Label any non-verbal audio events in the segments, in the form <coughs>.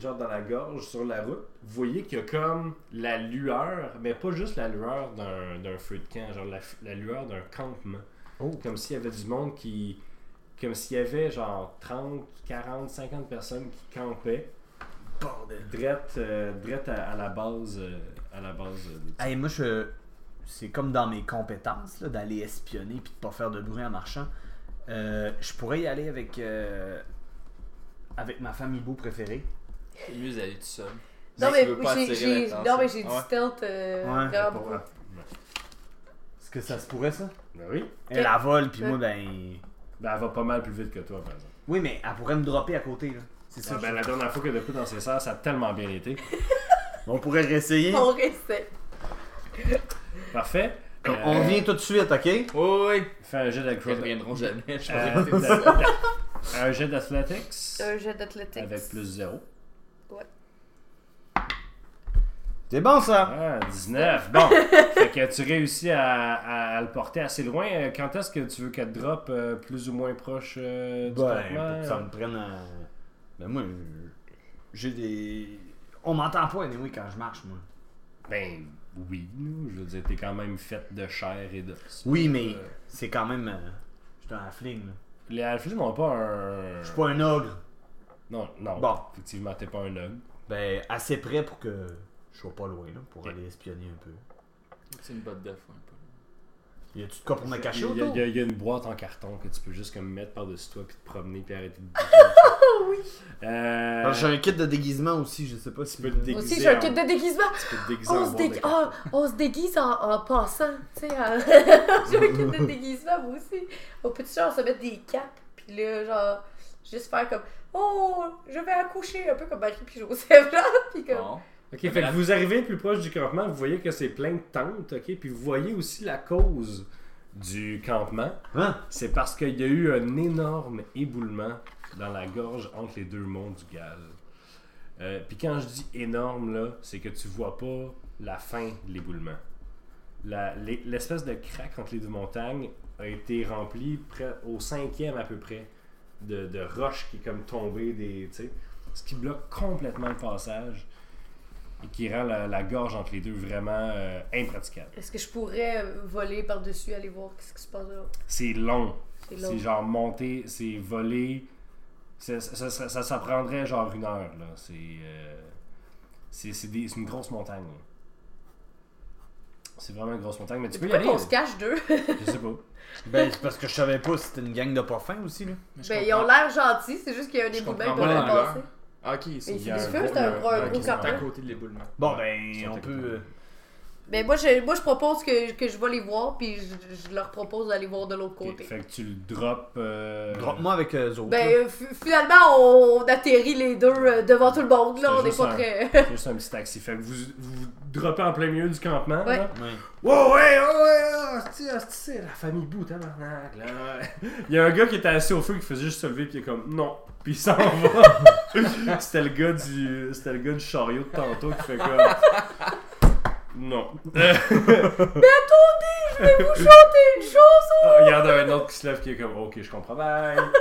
genre dans la gorge, sur la route, vous voyez qu'il y a comme la lueur, mais pas juste la lueur d'un d'un feu de camp, genre la, la lueur d'un campement. Oh. Comme s'il y avait du monde qui. Comme s'il y avait genre 30, 40, 50 personnes qui campaient. Bordel. Drette, euh, drette à, à la base. euh, à la base euh, des- Hey, moi, je. C'est comme dans mes compétences, là, d'aller espionner puis de pas faire de bruit en marchant. Euh, je pourrais y aller avec. Euh, avec ma femme hibou préférée. C'est mieux d'aller tout seul. Non, mais j'ai- non, mais du Ouais. stealth euh, Ouais, Pour-. Est-ce que ça se pourrait, ça? Ben oui. Elle la vole, puis Ouais. moi, ben. Ben elle va pas mal plus vite que toi, par exemple. Oui, mais elle pourrait me dropper à côté, là. C'est ça. Ah, ben, la dernière fois que de coup dans ses serres, ça a tellement bien été. <laughs> On pourrait réessayer. On restait. Parfait. On- Euh, On vient tout de suite, ok? Oui, oui. Fais un jet Ils d'acrobat- reviendront jamais. Je <laughs> Un jet d'athletics Un jet d'athlétique. avec plus 0. C'est bon, ça Ah, 19. Bon. <laughs> fait que tu réussis à, à- à le porter assez loin. Euh, Quand est-ce que tu veux qu'elle drop euh, plus ou moins proche euh, du Ben, campement? pour que ça me prenne à... Ben, moi, j'ai des... On m'entend pas, anyway, quand je marche, moi. Ben, oui. là. Je veux dire, t'es quand même faite de chair et d'os. Oui, mais Euh, c'est quand même... euh, Je suis un halfling, là. Les halflings n'ont pas un. Je suis pas un ogre. Non, non. Bon. Effectivement, t'es pas un ogre. Ben, assez près pour que je sois pas loin, là, pour aller espionner un peu. C'est une botte de foin. un peu. Y a-tu de quoi pour me cacher Il y, a, y y une boîte en carton que tu peux juste comme mettre par-dessus toi puis te promener puis arrêter de bouger. <laughs> oui. Euh, J'ai un kit de déguisement aussi, je sais pas si... tu peux te déguiser. Aussi, j'ai un kit de déguisement. Tu peux te déguiser On en se, ah, on déguise en, en passant, tu sais. en- <laughs> J'ai un kit de <laughs> déguisement, moi aussi. Au petit genre, se mettre des capes, puis là, genre, juste faire comme Oh, je vais accoucher, un peu comme Marie puis Joseph, là. <laughs> Puis comme. Ok, fait que vous arrivez plus proche du campement, vous voyez que c'est plein de tentes, ok, puis vous voyez aussi la cause du campement. Hein? C'est parce qu'il y a eu un énorme éboulement dans la gorge entre les deux monts du Gal. Euh, puis quand je dis énorme, là, c'est que tu vois pas la fin de l'éboulement. L'espèce de craque entre les deux montagnes a été remplie près- au cinquième à peu près de, de roches qui est comme tombée des. Ce qui bloque complètement le passage et qui rend la, la gorge entre les deux vraiment euh, impraticable. Est-ce que je pourrais euh, voler par-dessus, aller voir ce qui se passe là? C'est long. C'est long. C'est genre monter, c'est voler. Ça, ça, ça, ça- ça prendrait genre une heure. là. C'est euh, c'est c'est des- c'est une grosse montagne. là. C'est vraiment une grosse montagne, mais tu peux y Pourquoi aller. qu'on se cache d'eux? Je sais pas. <laughs> Ben, c'est parce que je savais pas si c'était une gang de pas fins aussi, là. Mais je Ben, ils comprends. ont l'air gentils, c'est juste qu'il y a un éboulement comprends qui pas doit la passer. Ah, ok, c'est Il y a c'est un gros- c'est un il y a gros, un- un un- gros qui sont à campement. côté de l'éboulement. Bon, Ils ben, sont on peut... euh, Ben, moi je, moi, je propose que, que je vais les voir, puis je, je leur propose d'aller voir de l'autre côté. Fait que tu le drops. euh, Drop-moi avec eux autres. Ben, euh, fi- finalement, on, atterrit les deux euh, devant tout le monde, là, on n'est pas un- très... C'est juste un petit taxi. Fait que vous vous droppez en plein milieu du campement. Ouais. là. Ouais. Ouais, ouais, ouais, c'est la famille Bou, tabarnak, là. Il y a un gars qui était assis au feu qui faisait juste se lever, puis il est comme non, puis il s'en va. <laughs> c'était le gars du, c'était le gars du chariot de tantôt qui fait comme non. <laughs> Mais attendez, <laughs> je vais vous chanter une chanson! Ah, Il y en a un autre qui se lève qui est comme ok, je comprends bien. <laughs>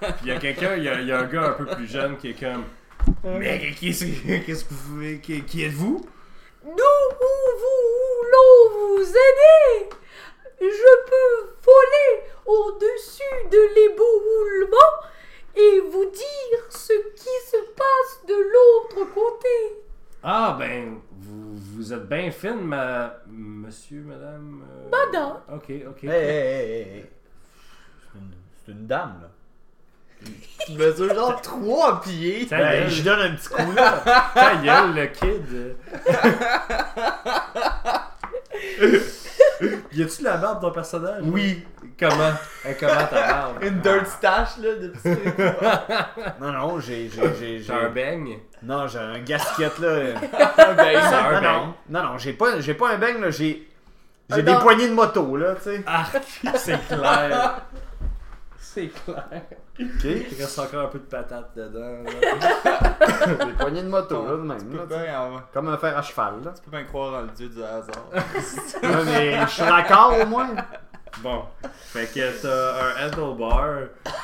puis il y a quelqu'un, il y a, il y a un gars un peu plus jeune qui est comme mais qui, qu'est-ce que vous qui, qui êtes-vous? Nous voulons vous aider! Je peux voler au-dessus de l'éboulement et vous dire ce qui se passe de l'autre côté. Ah, ben, vous, vous êtes bien fine, ma... monsieur, madame. euh, Madame. Ok, ok. Hey, hey, hey. C'est une, c'est une dame, là. Tu mesures genre <laughs> 3 pieds. Ta Ben, gueule, je donne un petit coup, là. <laughs> ta gueule, le kid. y a-tu de la barbe ton personnage? Oui. Comment? Hein, comment ta barbe? <laughs> Une dirt stash là de trucs. Non, non, j'ai... j'ai, j'ai, J'ai un beigne? Non, j'ai un gasket, là. <laughs> un non, beigne. non, non, non, j'ai pas, j'ai pas un beigne, là. J'ai... J'ai des poignées de moto, là, tu sais. Ah, <laughs> c'est clair. C'est clair. OK. Il reste encore un peu de patate dedans. là. <laughs> des poignées de moto, là, de même, là, bien en- Comme un fer à cheval, là. tu peux bien croire en le dieu du hasard. Ouais, mais je suis raccord, au moins. Bon, fait que t'as un handlebar.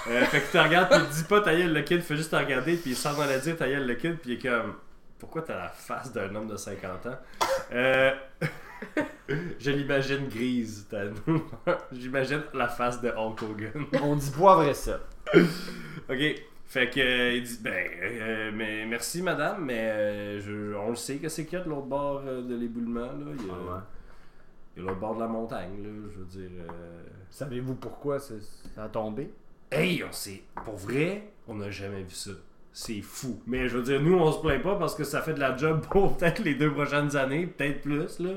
Euh, fait que tu regardes, tu dis pas ta gueule le kid, fais juste te regarder, puis il sort dans la dire ta gueule le kid, puis il est comme. Pourquoi t'as la face d'un homme de 50 ans? Euh, <laughs> Je l'imagine grise, t'as- <laughs> J'imagine la face de Hulk Hogan. <laughs> On dit poivre sel. Ok, fait que euh, il dit ben euh, mais merci madame, mais euh, je, on le sait que c'est qu'il y a de l'autre bord euh, de l'éboulement là. Il a l'autre bord de la montagne là, je veux dire. euh, Savez-vous pourquoi ça a tombé? Hey, on sait, pour vrai, on n'a jamais vu ça. C'est fou. Mais je veux dire, nous, on se plaint pas parce que ça fait de la job <laughs> pour peut-être les deux prochaines années, peut-être plus, là.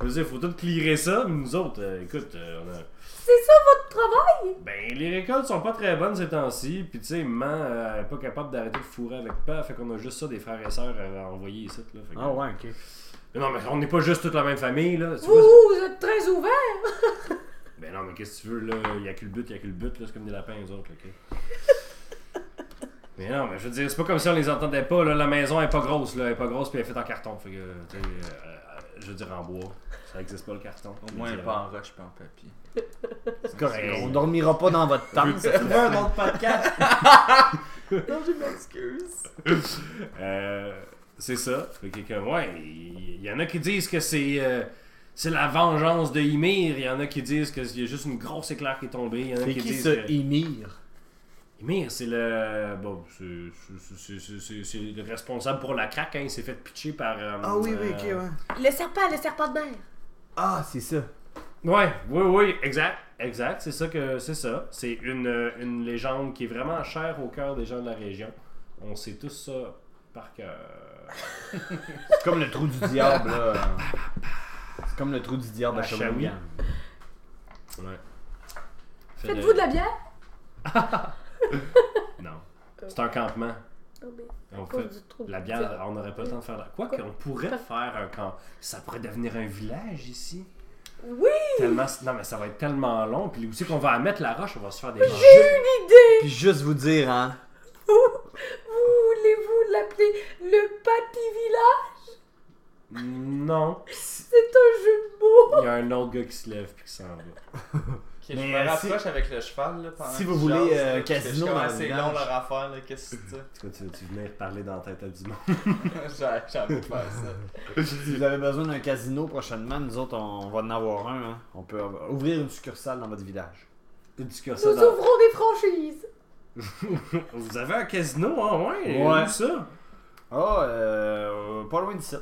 Je veux dire, faut tout clearer ça, mais nous autres, euh, écoute, euh, on a... C'est ça votre travail? Ben, les récoltes sont pas très bonnes ces temps-ci, puis tu sais, maman, euh, elle est pas capable d'arrêter de fourrer avec pas, fait qu'on a juste ça des frères et sœurs à envoyer ici, là. Fait que- Ah ouais, ok. Mais non, mais on n'est pas juste toute la même famille, là. Tu Vous, vois, vous êtes très ouvert. <laughs> Ben non, mais qu'est-ce que tu veux, là? Il y a que le but, il y a que le but, là. C'est comme des lapins, les autres, là, ok? <laughs> mais non, mais je veux dire, c'est pas comme si on les entendait pas, là. La maison est pas grosse, là. Elle est pas grosse, puis elle est faite en carton. Fait que, tu sais, euh, je veux dire, en bois. Ça existe pas, le carton. Au moins, pas en roche, pas en papier. <laughs> C'est correct. On dormira pas dans votre tente. ça. Trouver un autre podcast. non, je m'excuse. Euh, c'est ça. Fait que, comme, ouais, il y, y en a qui disent que c'est. euh, c'est la vengeance de Ymir. Il y en a qui disent qu'il y a juste une grosse éclair qui est tombée. Il y en a C'est qui, qui disent ce que... Ymir? Ymir, c'est le. Bon, c'est- c'est- c'est- c'est c'est- c'est le responsable pour la craque, hein. Il s'est fait pitcher par. euh, Ah oui, oui, euh, ok, ouais. Le serpent, le serpent de mer. Ah, c'est ça. Ouais, oui, oui, exact, exact, c'est ça que c'est ça. C'est une, euh, une légende qui est vraiment chère au cœur des gens de la région. On sait tous ça par cœur. C'est comme le trou du diable, là. C'est comme le trou du diable À à Shawinigan. Ouais. Fait Faites-vous de la bière? <laughs> Non. C'est un campement. On fait trou. la bière, on n'aurait pas le temps de faire la. Quoi qu'on pourrait faire un camp. Ça pourrait devenir un village ici. Oui! Tellement... Non, mais ça va être tellement long. Puis aussi qu'on va mettre la roche, on va se faire des manches. Une idée! Puis juste vous dire, hein. Voulez-vous l'appeler le Papy Village? Non. C'est un jeu de mots! Il y a un autre gars qui se lève puis qui s'en va. Ok, je Mais, me rapproche avec le cheval là, pendant si que vous tu voulez, jases, euh, casino dans C'est long leur affaire, là. Qu'est-ce que c'est Tu vois, tu, tu venais parler dans la tête à du monde? <laughs> ça? J'ai envie de faire ça. Si vous avez besoin d'un casino prochainement, nous autres, on va en avoir un. Hein. On peut ouvrir une succursale dans votre village. Du que Nous ça dans- ouvrons des franchises! <laughs> Vous avez un casino, hein, ouais? Ouais. Où ça? Ah, euh, pas loin d'ici.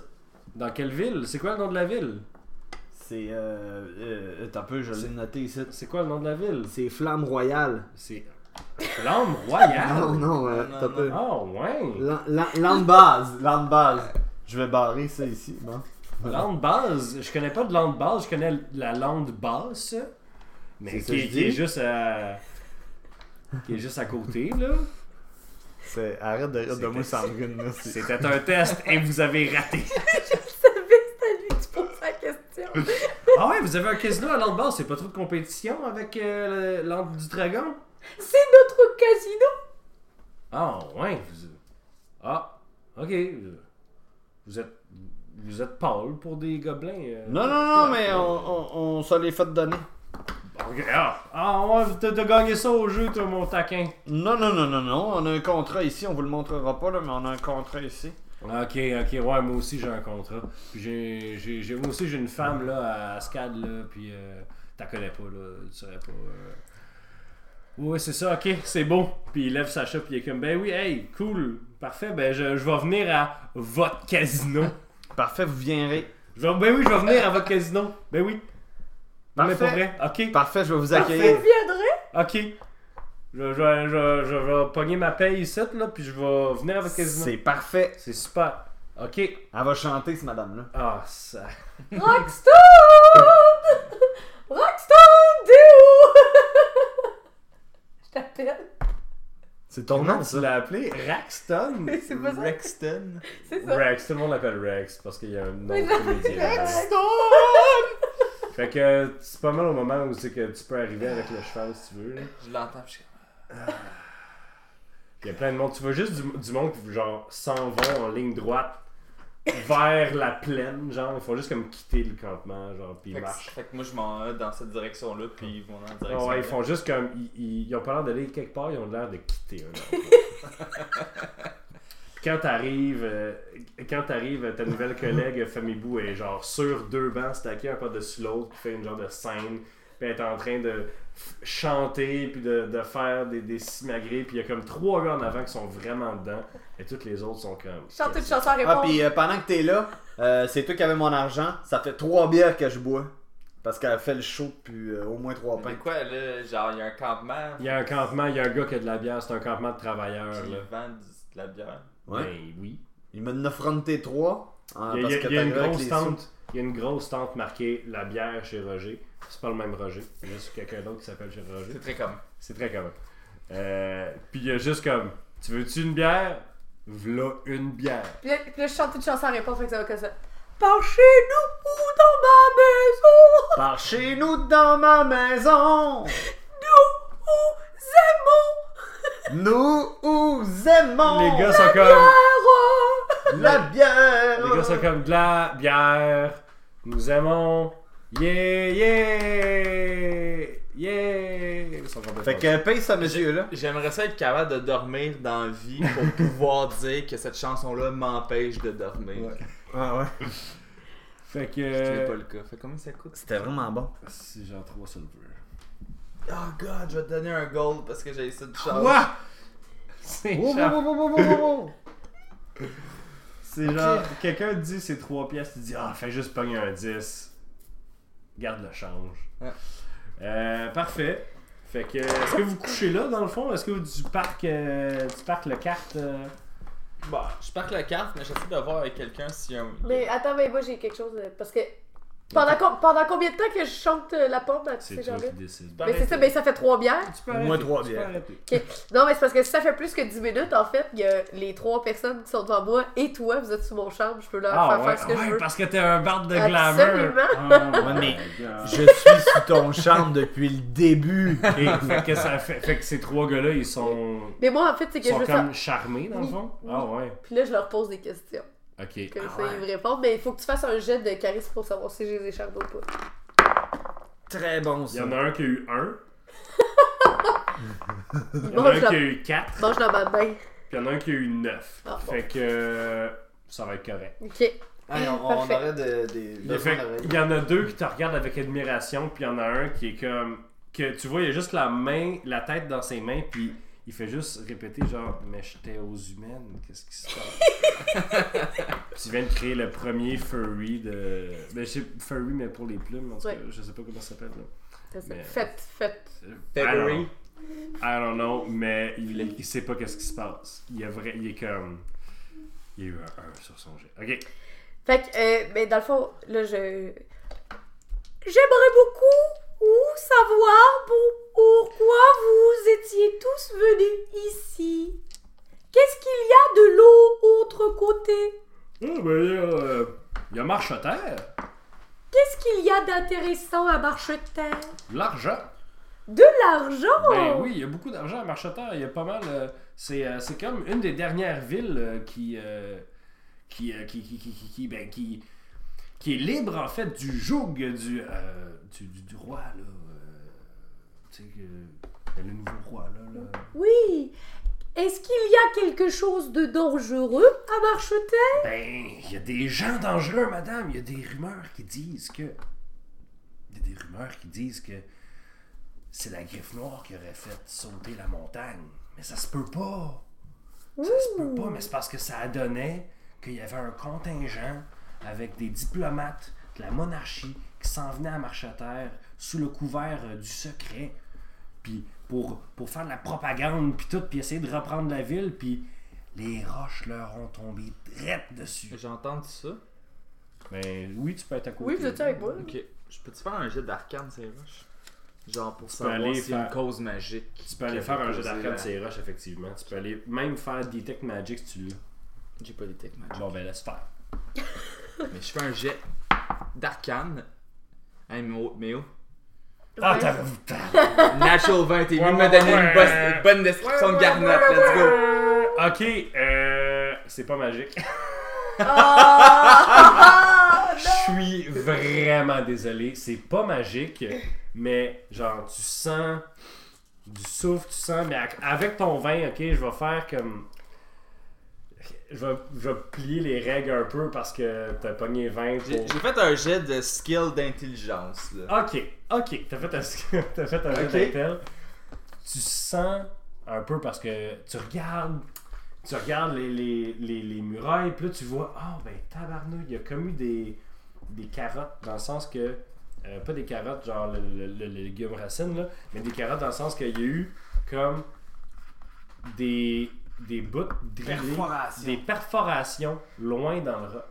Dans quelle ville? C'est quoi le nom de la ville? C'est. Euh, euh, un peu, je l'ai noté ici. C'est quoi le nom de la ville? C'est Flamme Royale. C'est Flamme Royale? Non, non, euh, non, peu. Oh, ouais! Lan- lan- Land base, land base. Je vais barrer ça ici. Bon. Land base, je connais pas de land base, je connais la lande basse, mais qui, qui est juste à qui est juste à côté là. C'est- Arrête de rire de moi, Sandrine. là, c'est- C'était un test et vous avez raté. <laughs> Je savais que c'était à lui que tu posais la question. Ah ouais, vous avez un casino à land base, c'est pas trop de compétition avec euh, le- l'Antre du dragon? C'est notre casino! Ah ouais, vous... ah ok, vous êtes vous êtes pâle pour des gobelins. euh. Non, non, non, mais on, on, on se les fait donner. Ok, Ah, ah ouais, t'as gagné ça au jeu, toi, mon taquin. Non, non, non, non, non. On a un contrat ici. On vous le montrera pas, là, mais on a un contrat ici. Ok, ok, ouais, moi aussi j'ai un contrat. Puis j'ai, j'ai, j'ai- moi aussi j'ai une femme là à Scad là, puis euh, t'as connais pas là, tu saurais pas. euh. Ouais, c'est ça, ok, c'est beau. Puis il lève sa chape, puis il est comme, ben oui, hey, cool, parfait, ben je, je vais venir à votre casino. Parfait, vous viendrez. Je vais- ben oui, je vais venir à votre casino. Ben oui. Non, mais pas Parfait. vrai, ok, Parfait, je vais vous Parfait. accueillir. Vous viendrez? ok. Je, je, je, je vais pogner ma paye ici là, puis je vais venir votre casino. C'est parfait. C'est super. Ok. Elle va chanter, cette madame-là. Ah, ça. Rockstone! Rockstone, t'es où? Je t'appelle. C'est Comment tu l'as appelé? Raxton? <laughs> C'est pas ça? Rexton? C'est ça. Rex, tout le monde l'appelle Rex parce qu'il y a un nom de comédien. c'est Fait que c'est pas mal au moment où c'est que tu peux arriver avec le cheval si tu veux. là. Je l'entends, je suis Il y a plein de monde. Tu vois juste du, du monde qui genre s'en vont en ligne droite vers la plaine, genre, ils font juste comme quitter le campement, genre, puis ils Fait que, marchent. fait que moi je m'en vais dans cette direction-là, puis ils vont dans la Ah direction. ouais, ils font juste comme. Ils, ils, ils ont pas l'air d'aller quelque part, ils ont l'air de quitter un endroit. <laughs> Quand t'arrives, euh, quand t'arrives, ta nouvelle collègue <laughs> Famibou est genre sur deux bancs stackés un par-dessus l'autre, qui fait une genre de scène, puis elle est en train de chanter, puis de, de faire des, des simagrées, puis il y a comme trois gars en avant qui sont vraiment dedans, et toutes les autres sont comme. Chante une chanson à Ah, répondre. puis euh, pendant que t'es là, euh, c'est toi qui avais mon argent. Ça fait trois bières que je bois. Parce qu'elle fait le show depuis euh, au moins trois Mais pains. quoi, là, genre, il y a un campement, Il y a un campement, il y a un gars qui a de la bière, c'est un campement de travailleurs, puis là. du- de la bière. Ouais. Ben oui. Il m'en a fronté trois. hein, Il y a, parce il y a- que il y a une grosse tente. Il y a une grosse tente marquée la bière chez Roger. C'est pas le même Roger, c'est juste quelqu'un d'autre qui s'appelle chez Roger. C'est très comme. C'est très commun. Euh, puis il y a juste comme Tu veux-tu une bière? V'là une bière. Puis là, puis là, je chante une chanson à répondre, fait que ça va comme ça. Par chez nous ou dans ma maison, Par chez nous dans ma maison, nous aimons nous aimons Les gars sont comme. la bière. Les gars sont comme de la bière. Nous aimons. Yeah, yeah, yeah. Ils sont complètement Fait que paye ce monsieur-là. J'aimerais ça être capable de dormir dans la vie pour <laughs> pouvoir dire que cette chanson-là m'empêche de dormir. Ah ouais. <laughs> Fait que. Ce qui n'est pas le cas. Fait combien ça coûte? C'était vraiment bon. C'est genre 3 silver. Oh god, je vais te donner un gold parce que j'ai ça de chance. Quoi? C'est Oh, genre. oh, oh, oh, oh, oh, oh. C'est genre, quelqu'un dit c'est 3 pièces, tu dis ah, fais juste pogner un 10. Garde le change. Euh, parfait. Fait que, est-ce que vous couchez là dans le fond? Est-ce que tu parques, euh, tu parques le carte euh? Bah, je parque la carte, mais j'essaie de voir avec quelqu'un si un. Mais attends, mais moi j'ai quelque chose. euh, Parce que. Pendant, com- pendant combien de temps que je chante euh, la pompe à tous ces gens-là? décides. Mais c'est ça, ben ça fait trois bières. Tu peux Au moins trois bières. Non, mais c'est parce que si ça fait plus que 10 minutes, en fait, il y a les trois personnes qui sont devant moi et toi, vous êtes sous mon chambre, je peux leur Ah faire ouais, faire ce que ouais, je veux. parce que t'es un barde de glamour. Absolument. Oh Ouais, mais. Je suis sous ton charme depuis le début. Et fait que ça fait, fait que ces trois gars-là, ils sont, Mais moi, en fait, c'est que je sont veux comme ça. charmés dans le fond. oui. Ah ouais. Puis là, je leur pose des questions. Ok. Comme Ah ça, ouais. ils me répondent. Mais il faut que tu fasses un jet de charisme pour savoir si j'ai les écharpes ou pas. Très bon Il ça. y en a un qui a eu 1, Ils <laughs> il y en a un la- qui a eu 4, mangent dans ma main. puis il y en a un qui a eu 9. Ah, bon. Fait que euh, ça va être correct. Ok. Hey, on, aurait de- des Il, fait- il y en a deux qui te regardent avec admiration, puis il y en a un qui est comme. que Tu vois, il a juste la main, la tête dans ses mains, puis il fait juste répéter genre, mais j'étais aux humaines, qu'est-ce qui se passe? <laughs> tu viens de créer le premier furry de. Ben, je sais, furry, mais pour les plumes, en tout Ouais. cas, je sais pas comment ça s'appelle. là. Mais- Faites, faites. I February. don't know. I don't know, mais il, il sait pas qu'est-ce qui se passe. Il, a vrai, il est comme. Il y a eu un 1 sur son jet. Ok. Fait que, euh, mais dans le fond, là, je. J'aimerais beaucoup ou savoir pour- pourquoi vous étiez tous venus ici. Qu'est-ce qu'il y a de l'eau autre côté? Ah, ben, il y a, euh, il y a marche à terre, Qu'est-ce qu'il y a d'intéressant à Marcheterre? l'argent. De l'argent! Ben oui, il y a beaucoup d'argent à Marcheterre. Il y a pas mal. euh, c'est, euh, c'est comme une des dernières villes euh, qui, euh, qui, euh, qui, qui, qui, qui, qui- ben, qui, qui est libre en fait du joug du, euh, du, du, du roi là. Tu sais le nouveau roi là. là. Oui. Est-ce qu'il y a quelque chose de dangereux à Marcheterre? Ben, il y a des gens dangereux, madame. Il y a des rumeurs qui disent que. Il y a des rumeurs qui disent que c'est la griffe noire qui aurait fait sauter la montagne. Mais ça se peut pas. Ça se peut pas, mais c'est parce que ça a donné qu'il y avait un contingent avec des diplomates de la monarchie qui s'en venaient à Marcheterre sous le couvert euh, du secret. Puis pour, pour faire de la propagande, puis tout, puis essayer de reprendre la ville, puis les roches leur ont tombé drette dessus. J'ai entendu ça. Ben oui, tu peux être à côté. Oui, vous êtes avec moi? Ok. Je peux-tu faire un jet d'arcane, ces roches? Genre pour peux savoir aller y a une faire- cause magique. Tu peux aller faire un la- sur les roches, effectivement. Tu peux aller même faire Detect Magic si tu l'as. J'ai pas les tech magic. Bon, ben laisse faire. <laughs> Mais je fais un jet d'arcane. Hey, mais oh, mais oh. Ah, t'as. <laughs> Natural 20, t'es venu me donner une, bosse- ouais. une bonne description de Garnotte. Let's go. Ok, euh. C'est pas magique. Ah! <laughs> Je suis vraiment désolé. C'est pas magique, mais genre, tu sens du souffle, tu sens. Mais avec ton vin, ok, je vais faire comme. Je vais, je vais plier les règles un peu parce que t'as pogné 20 J'ai pour. j'ai fait un jet de skill d'intelligence. là. Ok, ok, t'as fait un, <laughs> t'as fait un Ok. d'intel. Tu sens un peu parce que tu regardes, tu regardes les, les, les, les murailles, puis là tu vois, ah ben tabarnouille, il y a comme eu des, des carottes, dans le sens que, euh, pas des carottes genre le, le, le- le légume racine, là, mais des carottes dans le sens qu'il y a eu comme des, des bouts drillés, Perforation. des perforations loin dans le roc.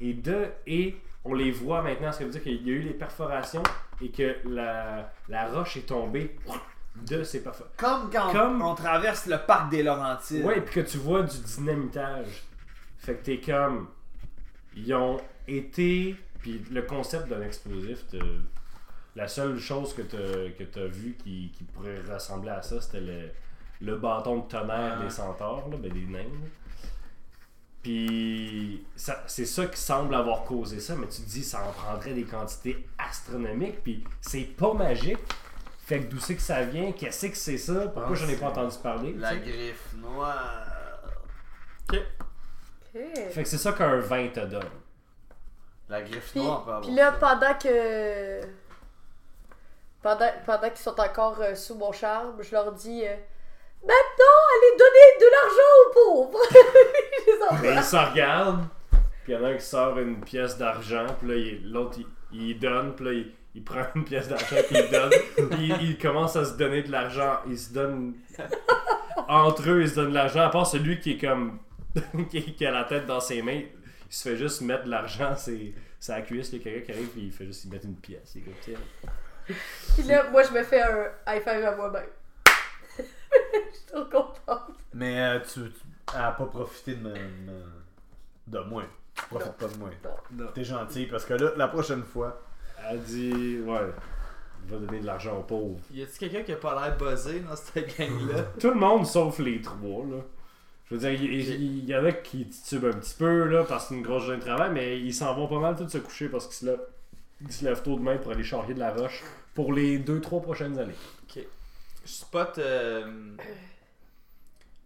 Et de et on les voit maintenant, ce qui veut dire qu'il y a eu les perforations et que la, la roche est tombée de ces perforations. Comme quand Comme- on traverse le parc des Laurentides. Ouais, puis que tu vois du dynamitage. Fait que t'es comme. Ils ont été. Puis le concept d'un explosif, te- la seule chose que t'as que t'as vu qui, qui pourrait ressembler à ça, c'était le, bâton de tonnerre Ah. des centaures, là, ben des nains. là. Puis ça- c'est ça qui semble avoir causé ça, mais tu te dis ça en prendrait des quantités astronomiques, puis c'est pas magique. Fait que d'où c'est que ça vient, qu'est-ce que c'est ça, pourquoi j'en ai pas entendu parler. La griffe noire. Ok. Fait que c'est ça qu'un vin te donne. La griffe Puis, noire avoir puis là, ça. pendant que. Pendant, pendant qu'ils sont encore euh, sous mon charme, je leur dis euh, Maintenant, allez donner de l'argent aux pauvres. <laughs> Mais ils se regardent, puis il y en a un qui sort une pièce d'argent, puis là, il- l'autre, il, il donne, puis là, il, il prend une pièce d'argent, puis il donne, puis il, il commence à se donner de l'argent. Ils se donnent. Entre eux, ils se donnent de l'argent, à part celui qui est comme. <laughs> qui, qui a la tête dans ses mains. Il se fait juste mettre de l'argent, c'est. C'est à la cuisse, il y a quelqu'un qui arrive, puis il fait juste y mettre une pièce. Il est comme, tiens. Puis là, moi, je me fais un high five à moi-même. <laughs> je suis trop contente. Mais euh, tu, tu elle a pas profité de, me- me- de moi. Tu profites pas de moi. Non. T'es gentil parce que là, la prochaine fois. Elle dit, ouais, il va donner de l'argent aux pauvres. Y a-tu quelqu'un qui a pas l'air buzzé dans cette gang-là? <laughs> Tout le monde sauf les trois, là. Je veux dire, il il- il y, en a qui titubent un petit peu, là, parce que c'est une grosse journée de travail, mais ils s'en vont pas mal tous se coucher parce qu'ils se lèvent, ils se lèvent tôt demain pour aller charrier de la roche pour les 2-3 prochaines années. Je spot. euh,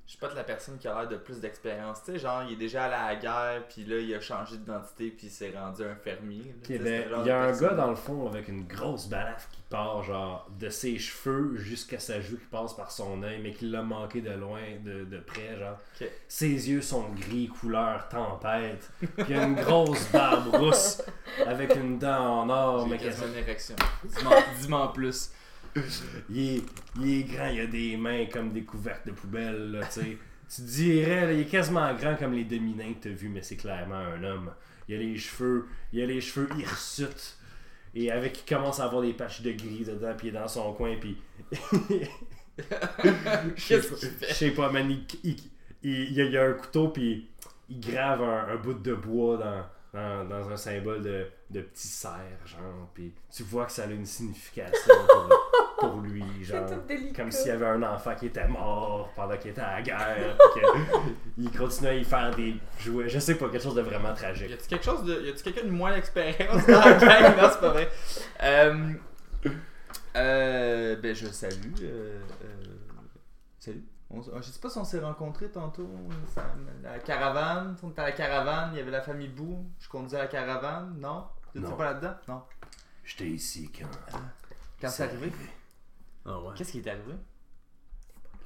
Je spot la personne qui a l'air de plus d'expérience. Tu sais, genre, il est déjà allé à la guerre, puis là, il a changé d'identité, puis il s'est rendu un fermier. ben, il y a un gars dans le fond avec une grosse balafre qui part, genre, de ses cheveux jusqu'à sa joue qui passe par son œil, mais qui l'a manqué de loin, de, de près, genre. Ses yeux sont gris, couleur tempête. Puis il a une grosse barbe rousse avec une dent en or, mais J'ai quasiment une érection. Dis-moi plus. <laughs> il est, il est grand, il a des mains comme des couvertes de poubelle, là, tu sais. <laughs> Tu dirais, là, il est quasiment grand comme les dominants que t'as vu, mais c'est clairement un homme. Il a les cheveux, il a les cheveux hirsutes. Et avec, il commence à avoir des patchs de gris dedans, puis il est dans son coin, puis... <laughs> Je sais pas- man, il, il, il- a, un couteau, puis il grave un, un bout de bois dans, dans, dans un symbole de, de petit cerf, genre, puis tu vois que ça a une signification pour, <laughs> pour lui, genre. Comme s'il y avait un enfant qui était mort pendant qu'il était à la guerre. puis que il continuait à y faire des jouets. Je sais pas, quelque chose de vraiment Y tragique. a-tu quelque chose de. Y a-tu quelqu'un de moins d'expérience dans la gang? Non, c'est pas vrai. Euh, euh, ben, je salue. Euh, euh, salut. On s- je sais pas si on s'est rencontrés tantôt. La caravane. On était à la caravane. Il y avait la famille Bou. Je conduisais à la caravane. Non? Tu Non. pas là-dedans? Non. J'étais ici quand. Quand c'est arrivé? Ah ouais. Qu'est-ce qui est arrivé?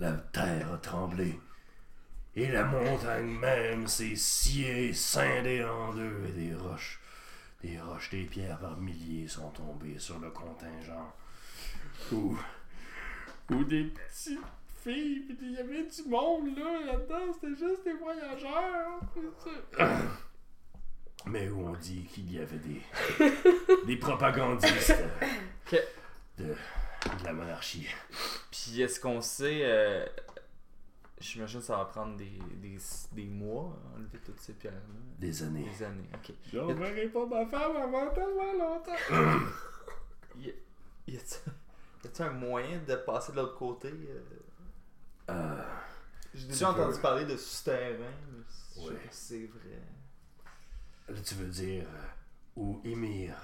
La terre a tremblé. Et la montagne même s'est sciée, scindée en deux, et des roches, des roches, des pierres par milliers sont tombées sur le contingent. Ou, ou des petites filles, puis il y avait du monde là, là-dedans, c'était juste des voyageurs. <clears throat> Mais où on dit qu'il y avait des, <laughs> des propagandistes de, de la monarchie. Puis est-ce qu'on sait. euh, J'imagine que ça va prendre des, des, des mois à enlever toutes ces pierres-là. Des années. Des années, ok. Je verrai pas ma femme avant tellement longtemps. <coughs> Y a- y a-tu un moyen de passer de l'autre côté euh? Euh, J'ai déjà entendu parler de souterrain, mais je sais pas si c'est vrai. Là, tu veux dire euh, où Ymir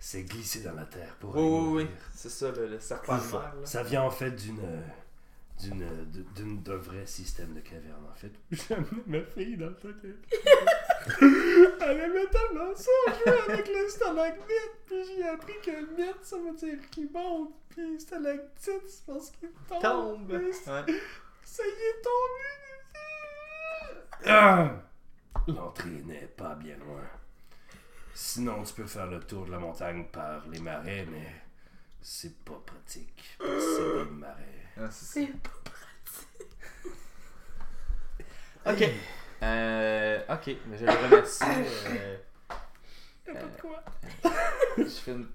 s'est glissé dans la terre pour Oui, oui, oui. C'est ça, le, le serpent de mer. là. Ça vient en fait d'une. d'une d'une- d'un vrai système de caverne en fait. J'ai amené ma fille dans le truc. <laughs> Elle aimait tellement ça, jouer avec le stalagmite, puis j'ai appris que mythe ça veut dire qu'il monte, puis stalactite c'est parce qu'il tombe. Tombe. Ouais. Ça y est tombé ah! L'entrée n'est pas bien loin. Sinon, tu peux faire le tour de la montagne par les marais, mais c'est pas pratique. C'est des marais. Ah, c'est C'est ça. Ok. Euh, ok, mais je le remercie. <coughs> euh, quoi. je fais une.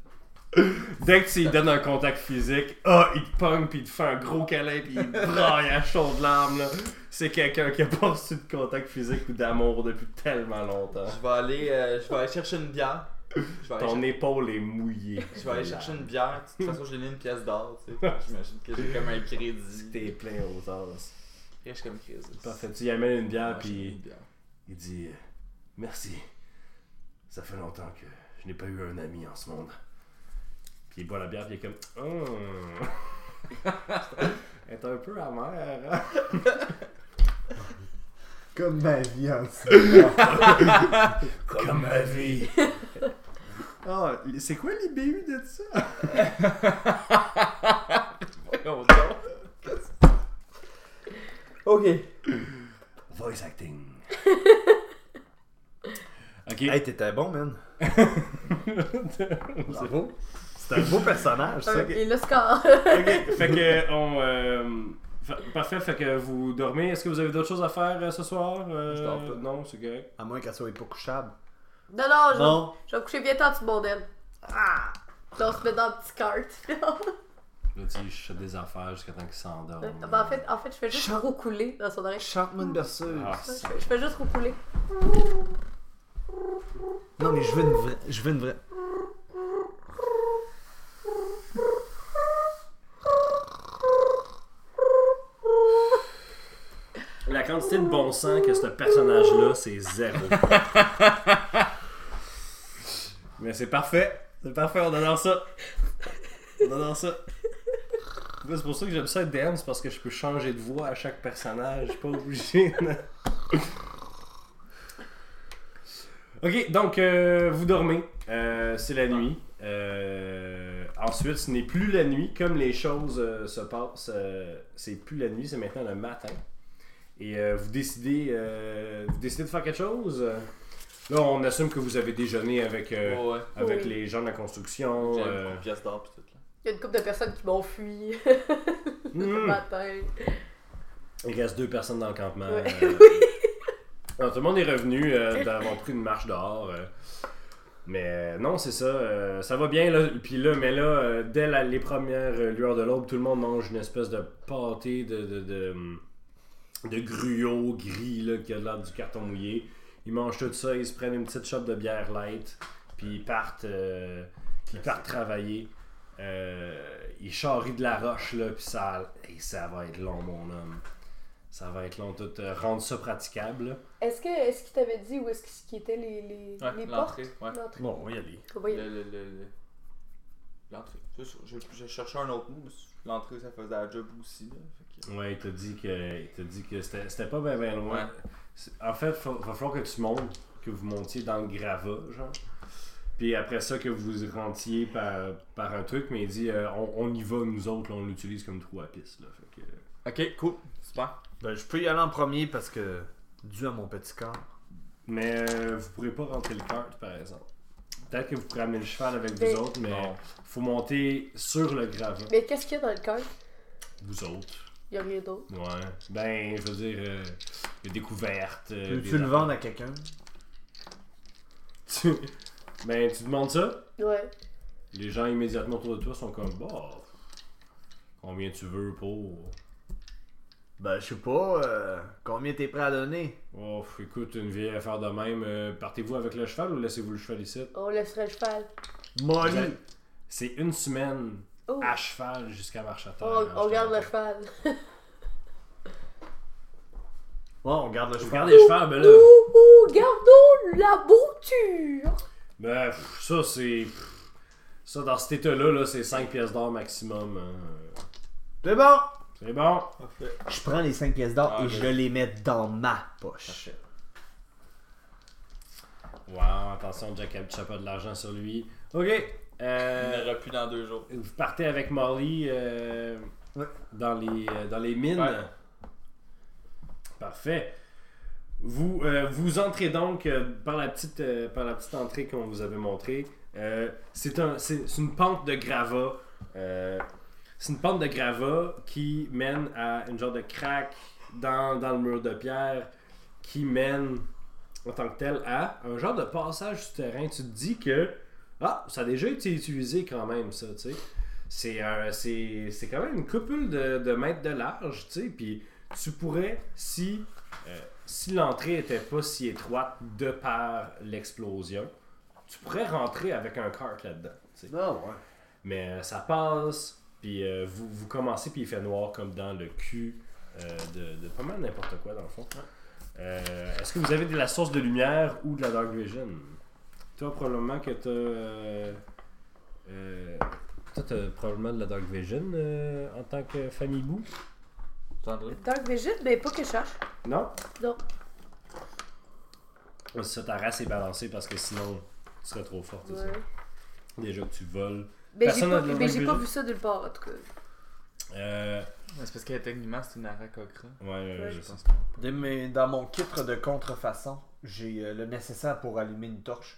Dès que tu lui donnes un contact physique, ah, il te pogne, puis il te fait un gros câlin, puis il braille à chaudes larmes. là. C'est quelqu'un qui a pas reçu de contact physique ou d'amour depuis tellement longtemps. Je vais aller, euh, je vais aller chercher une bière. Ton épaule est mouillée. je vais aller chercher une bière. De toute façon, j'ai mis une pièce d'or. tu sais. J'imagine que j'ai comme un crédit. T'es plein aux os. Riche comme Chris. Parfait. Tu y amènes une bière, puis il dit euh, Merci. Ça fait longtemps que je n'ai pas eu un ami en ce monde. Puis il boit la bière, puis il est comme Oh. <laughs> Elle est un peu amère. hein? <laughs> Comme ma vie en dessous. <laughs> Comme ma vie. Ah, c'est quoi l'IBU de ça? Voyons donc. Ok. Voice acting. ok. Hey, t'étais bon, man. Bravo. C'est un beau personnage, ça. Et le score. ok, fait que on. euh, fa- parfait, fait que vous dormez. Est-ce que vous avez d'autres choses à faire euh, ce soir? Euh, Je dors pas. Non, c'est correct. À moins qu'elle soit pas couchable. Non, non, je, Non. je vais me coucher bientôt mon aile. Ah! Là, on se met dans le petit cart. <laughs> Là, tu sais, je fais des affaires jusqu'à temps qu'il s'endorme. Ben, en, fait, en fait, je fais juste Chante. roucouler dans son oreille. Chante-moi une berceuse. Ah, Je ça- fais, je fais juste roucouler. Non, mais je veux une vraie. Je veux une vraie. Quantité de bon sang que ce personnage-là, c'est zéro. <laughs> Mais c'est parfait. C'est parfait, on adore ça. On adore ça. C'est pour ça que j'aime ça être DM, c'est parce que je peux changer de voix à chaque personnage. Je suis pas obligé. <laughs> ok, donc euh, vous dormez. Euh, c'est la nuit. Euh, ensuite, ce n'est plus la nuit. Comme les choses se passent, c'est plus la nuit, c'est maintenant le matin. Et euh, vous décidez, euh, vous décidez de faire quelque chose? Là, on assume que vous avez déjeuné avec, euh, Ouais, ouais. avec Oui. les gens de la construction. J'ai euh, une pièce d'or pis tout là. Il y a une couple de personnes qui m'ont fui le <laughs> hmm. matin. Il reste deux personnes dans le campement. Ouais. euh. <laughs> Alors, tout le monde est revenu euh, d'avoir pris une marche dehors. euh. Mais euh, non, c'est ça. euh, ça va bien. Là. Puis là, mais là, euh, dès la- les premières euh, lueurs de l'aube, tout le monde mange une espèce de pâté de, de, de, de gruau gris là, qui a l'air du carton mouillé. Ils mangent tout ça, ils se prennent une petite shot de bière light, puis ils partent, euh, ils partent travailler. Euh, ils charrient de la roche, là, puis ça, et ça va être long, mon homme. Ça va être long, tout euh, rendre ça praticable. Est-ce que est-ce qu'il t'avait dit où est-ce qu'ils étaient les, les, Ouais, les portes? l'entrée, ouais. L'entrée. Bon, on va y aller. On va y Le- aller. le- le- le- L'entrée. Je, je cherchais un autre mot, mais l'entrée ça faisait la job aussi. Là, Ouais, il t'a dit que, il t'a dit que c'était, c'était pas bien loin. Ouais. En fait, il va falloir que tu montes, que vous montiez dans le gravat, genre. Puis après ça, que vous rentriez par, par un truc, mais il dit euh, on, on y va, nous autres, là, on l'utilise comme trou à piste. Là, fait que- Ok, cool. Super. Ben, je peux y aller en premier parce que, dû à mon petit corps. Mais euh, vous pourrez pas rentrer le kart, par exemple. Peut-être que vous pourrez amener le cheval avec Mais- vous autres, mais Non. faut monter sur le gravat, Mais qu'est-ce qu'il y a dans le cart? vous autres. Il y a rien d'autre. Ouais. Ben, je veux dire, euh, il y a des couvertes. euh, Peux-tu des le vendre à quelqu'un? Tu... Ben, tu demandes ça, Ouais. les gens immédiatement autour de toi sont comme, bah, combien tu veux pour? Ben, je sais pas. euh, combien t'es prêt à donner? Oh, écoute, une vieille affaire de même, euh, partez-vous avec le cheval ou laissez-vous le cheval ici? On laisserait le cheval. Molly! C'est une semaine Oh. à cheval jusqu'à marche à terre. On, hein, on garde le cheval. <laughs> Ouais, on garde le cheval. gardez le cheval, ben là. Ouh, ouh, gardons la nourriture. Ben, pff, ça, c'est. Ça, dans cet état-là, là, c'est 5 pièces d'or maximum. hein. C'est bon! C'est bon. Parfait. Je prends les 5 pièces d'or Ah, et je- les mets dans ma poche. Parfait. Wow, attention, Jack a pas de l'argent sur lui. Ok. Il Euh, n'y aura plus dans deux jours. vous partez avec Molly euh, Ouais. dans, les, euh, dans les mines. Ouais. Parfait. Vous, euh, vous entrez donc euh, par, la petite, euh, par la petite entrée qu'on vous avait montrée. Euh, c'est un, une pente de gravats. Euh, c'est une pente de gravats qui mène à une genre de craque dans, dans le mur de pierre qui mène en tant que tel à un genre de passage souterrain. Tu te dis que ah, ça a déjà été utilisé quand même, ça, tu sais. C'est, un- c'est, c'est quand même une coupule de, de mètres de large, tu sais. Puis tu pourrais, si, euh, si l'entrée était pas si étroite de par l'explosion, tu pourrais rentrer avec un cart là-dedans, tu sais. Ah ouais. Mais euh, ça passe, puis euh, vous, vous commencez, puis il fait noir comme dans le cul euh, de, de pas mal n'importe quoi, dans le fond. Euh, Est-ce que vous avez de la source de lumière ou de la dark vision? Toi, probablement que t'as. Euh, euh, toi, t'as probablement de la dark vision euh, en tant que famille bout. Dark Vision, mais pas que je cherche. Non? Non. Ouais, Ça, ta race est balancée parce que sinon, tu serais trop forte. c'est ça. Ouais. Déjà que tu voles. Mais j'ai pas, mais Dark j'ai pas Vision? vu ça nulle part, en tout cas. Euh, Ouais, C'est parce que techniquement, c'est une aracocra. ouais, ouais, Ouais. je pense. Dans mon kit de contrefaçon, j'ai euh, le nécessaire pour allumer une torche.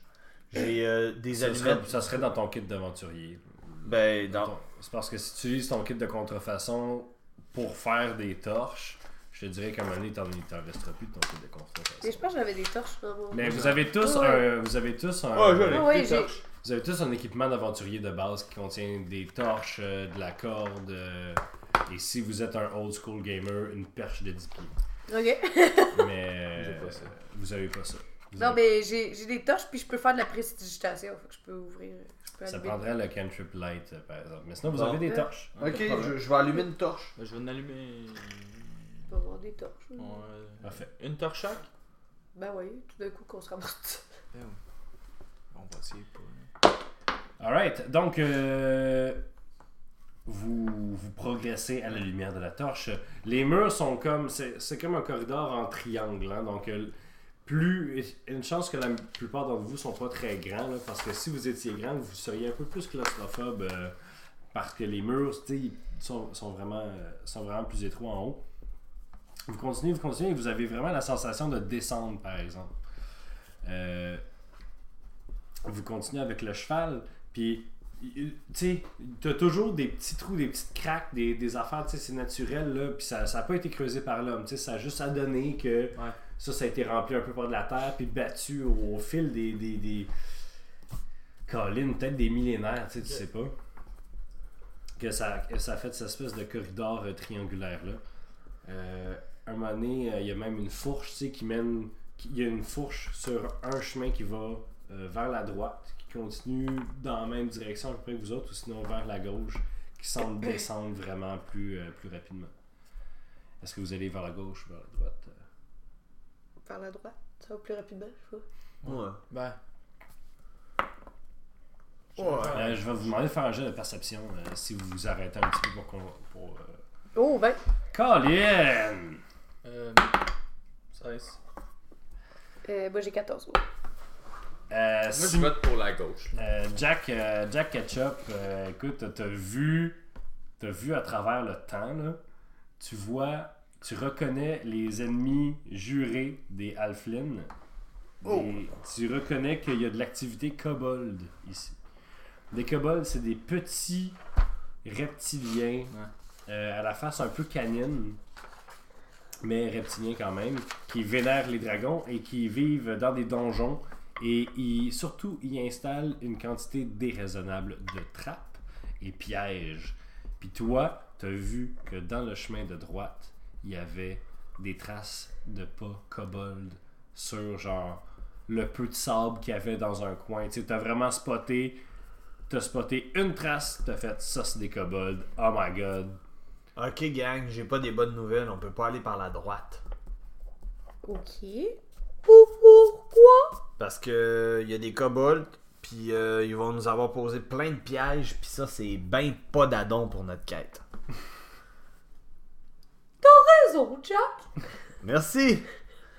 J'ai euh, des Ça allumettes. serait, ça serait dans ton kit d'aventurier. Ben, dans. Ton- C'est parce que si tu utilises ton kit de contrefaçon pour faire des torches, je te dirais qu'à un moment donné, t'en t'en resteras plus de ton kit de Mais je contrefaçon. pense que j'avais des torches mon. Mais vous avez tous un. Vous avez tous un. Ah ouais, Des j'ai- torches. Vous avez tous un équipement d'aventurier de base qui contient des torches, euh, de la corde, euh, et si vous êtes un old school gamer, une perche de 10 pieds. Ok. Mais euh, vous avez pas ça. Non, mais j'ai j'ai des torches, puis je peux faire de la prestidigitation. Fait que je peux ouvrir. Je peux Ça prendrait le cantrip light, euh, par exemple. Mais sinon, vous Bon. avez des Ouais. torches. Ok, je, je vais allumer une torche. Ben, je vais en allumer. Je peux avoir des torches. Ouais. Parfait. Une torche chaque? Ben oui, tout d'un coup qu'on se ramasse. Ben oui. On va essayer pour. Alright, donc euh, vous, vous progressez à la lumière de la torche. Les murs sont comme. C'est c'est comme un corridor en triangle. hein, donc, euh, plus. Une chance que la plupart d'entre vous sont pas très grands. parce que si vous étiez grand, vous seriez un peu plus claustrophobe. euh, parce que les murs, sont, euh, sont vraiment plus étroits en haut. Vous continuez, vous continuez, et vous avez vraiment la sensation de descendre, par exemple. Euh, vous continuez avec le cheval, puis, tu sais, t'as toujours des petits trous, des petites craques, des, des affaires, tu sais, c'est naturel, là, puis ça n'a pas été creusé par l'homme, tu sais, ça a juste à donner que. Ça, ça a été rempli un peu par de la terre, puis battu au, au fil des... des, des... Peut-être des millénaires, tu sais, tu sais pas. Que ça, ça a fait cette espèce de corridor euh, triangulaire-là. Euh, un moment donné, euh, il y a même une fourche, tu sais, qui mène... Il y a une fourche sur un chemin qui va euh, vers la droite, qui continue dans la même direction à peu près que vous autres, ou sinon vers la gauche, qui semble <clears throat> descendre vraiment plus, euh, plus rapidement. Est-ce que vous allez vers la gauche ou vers la droite Par la droite. Ça va plus rapidement, je crois. Ouais. Ben. Euh, je vais vous demander de faire un jeu de perception euh, si vous vous arrêtez un petit peu pour qu'on. Pour, euh... Oh, ben. Colin! Euh. 16. Euh, moi, j'ai 14. ouais. Euh, Moi, si- je vote pour la gauche. euh, Jack, euh, Jack Ketchup, euh, écoute, t'as vu, t'as vu à travers le temps, là, tu vois, tu reconnais les ennemis jurés des Halflin. Oh. Tu reconnais qu'il y a de l'activité kobold ici. Des kobolds, c'est des petits reptiliens euh, à la face un peu canine, mais reptiliens quand même, qui vénèrent les dragons et qui vivent dans des donjons. Et ils, surtout, ils installent une quantité déraisonnable de trappes et pièges. Puis toi, tu as vu que dans le chemin de droite, il y avait des traces de pas kobold sur genre le peu de sable qu'il y avait dans un coin. Tu as vraiment spoté, t'as spoté une trace, t'as fait ça, c'est des kobolds. Oh my god. Ok, gang, j'ai pas des bonnes nouvelles, on peut pas aller par la droite. Ok. Pourquoi? Parce que il y a des kobolds, puis euh, ils vont nous avoir posé plein de pièges, puis ça, c'est ben pas d'adon pour notre quête. <laughs> Merci!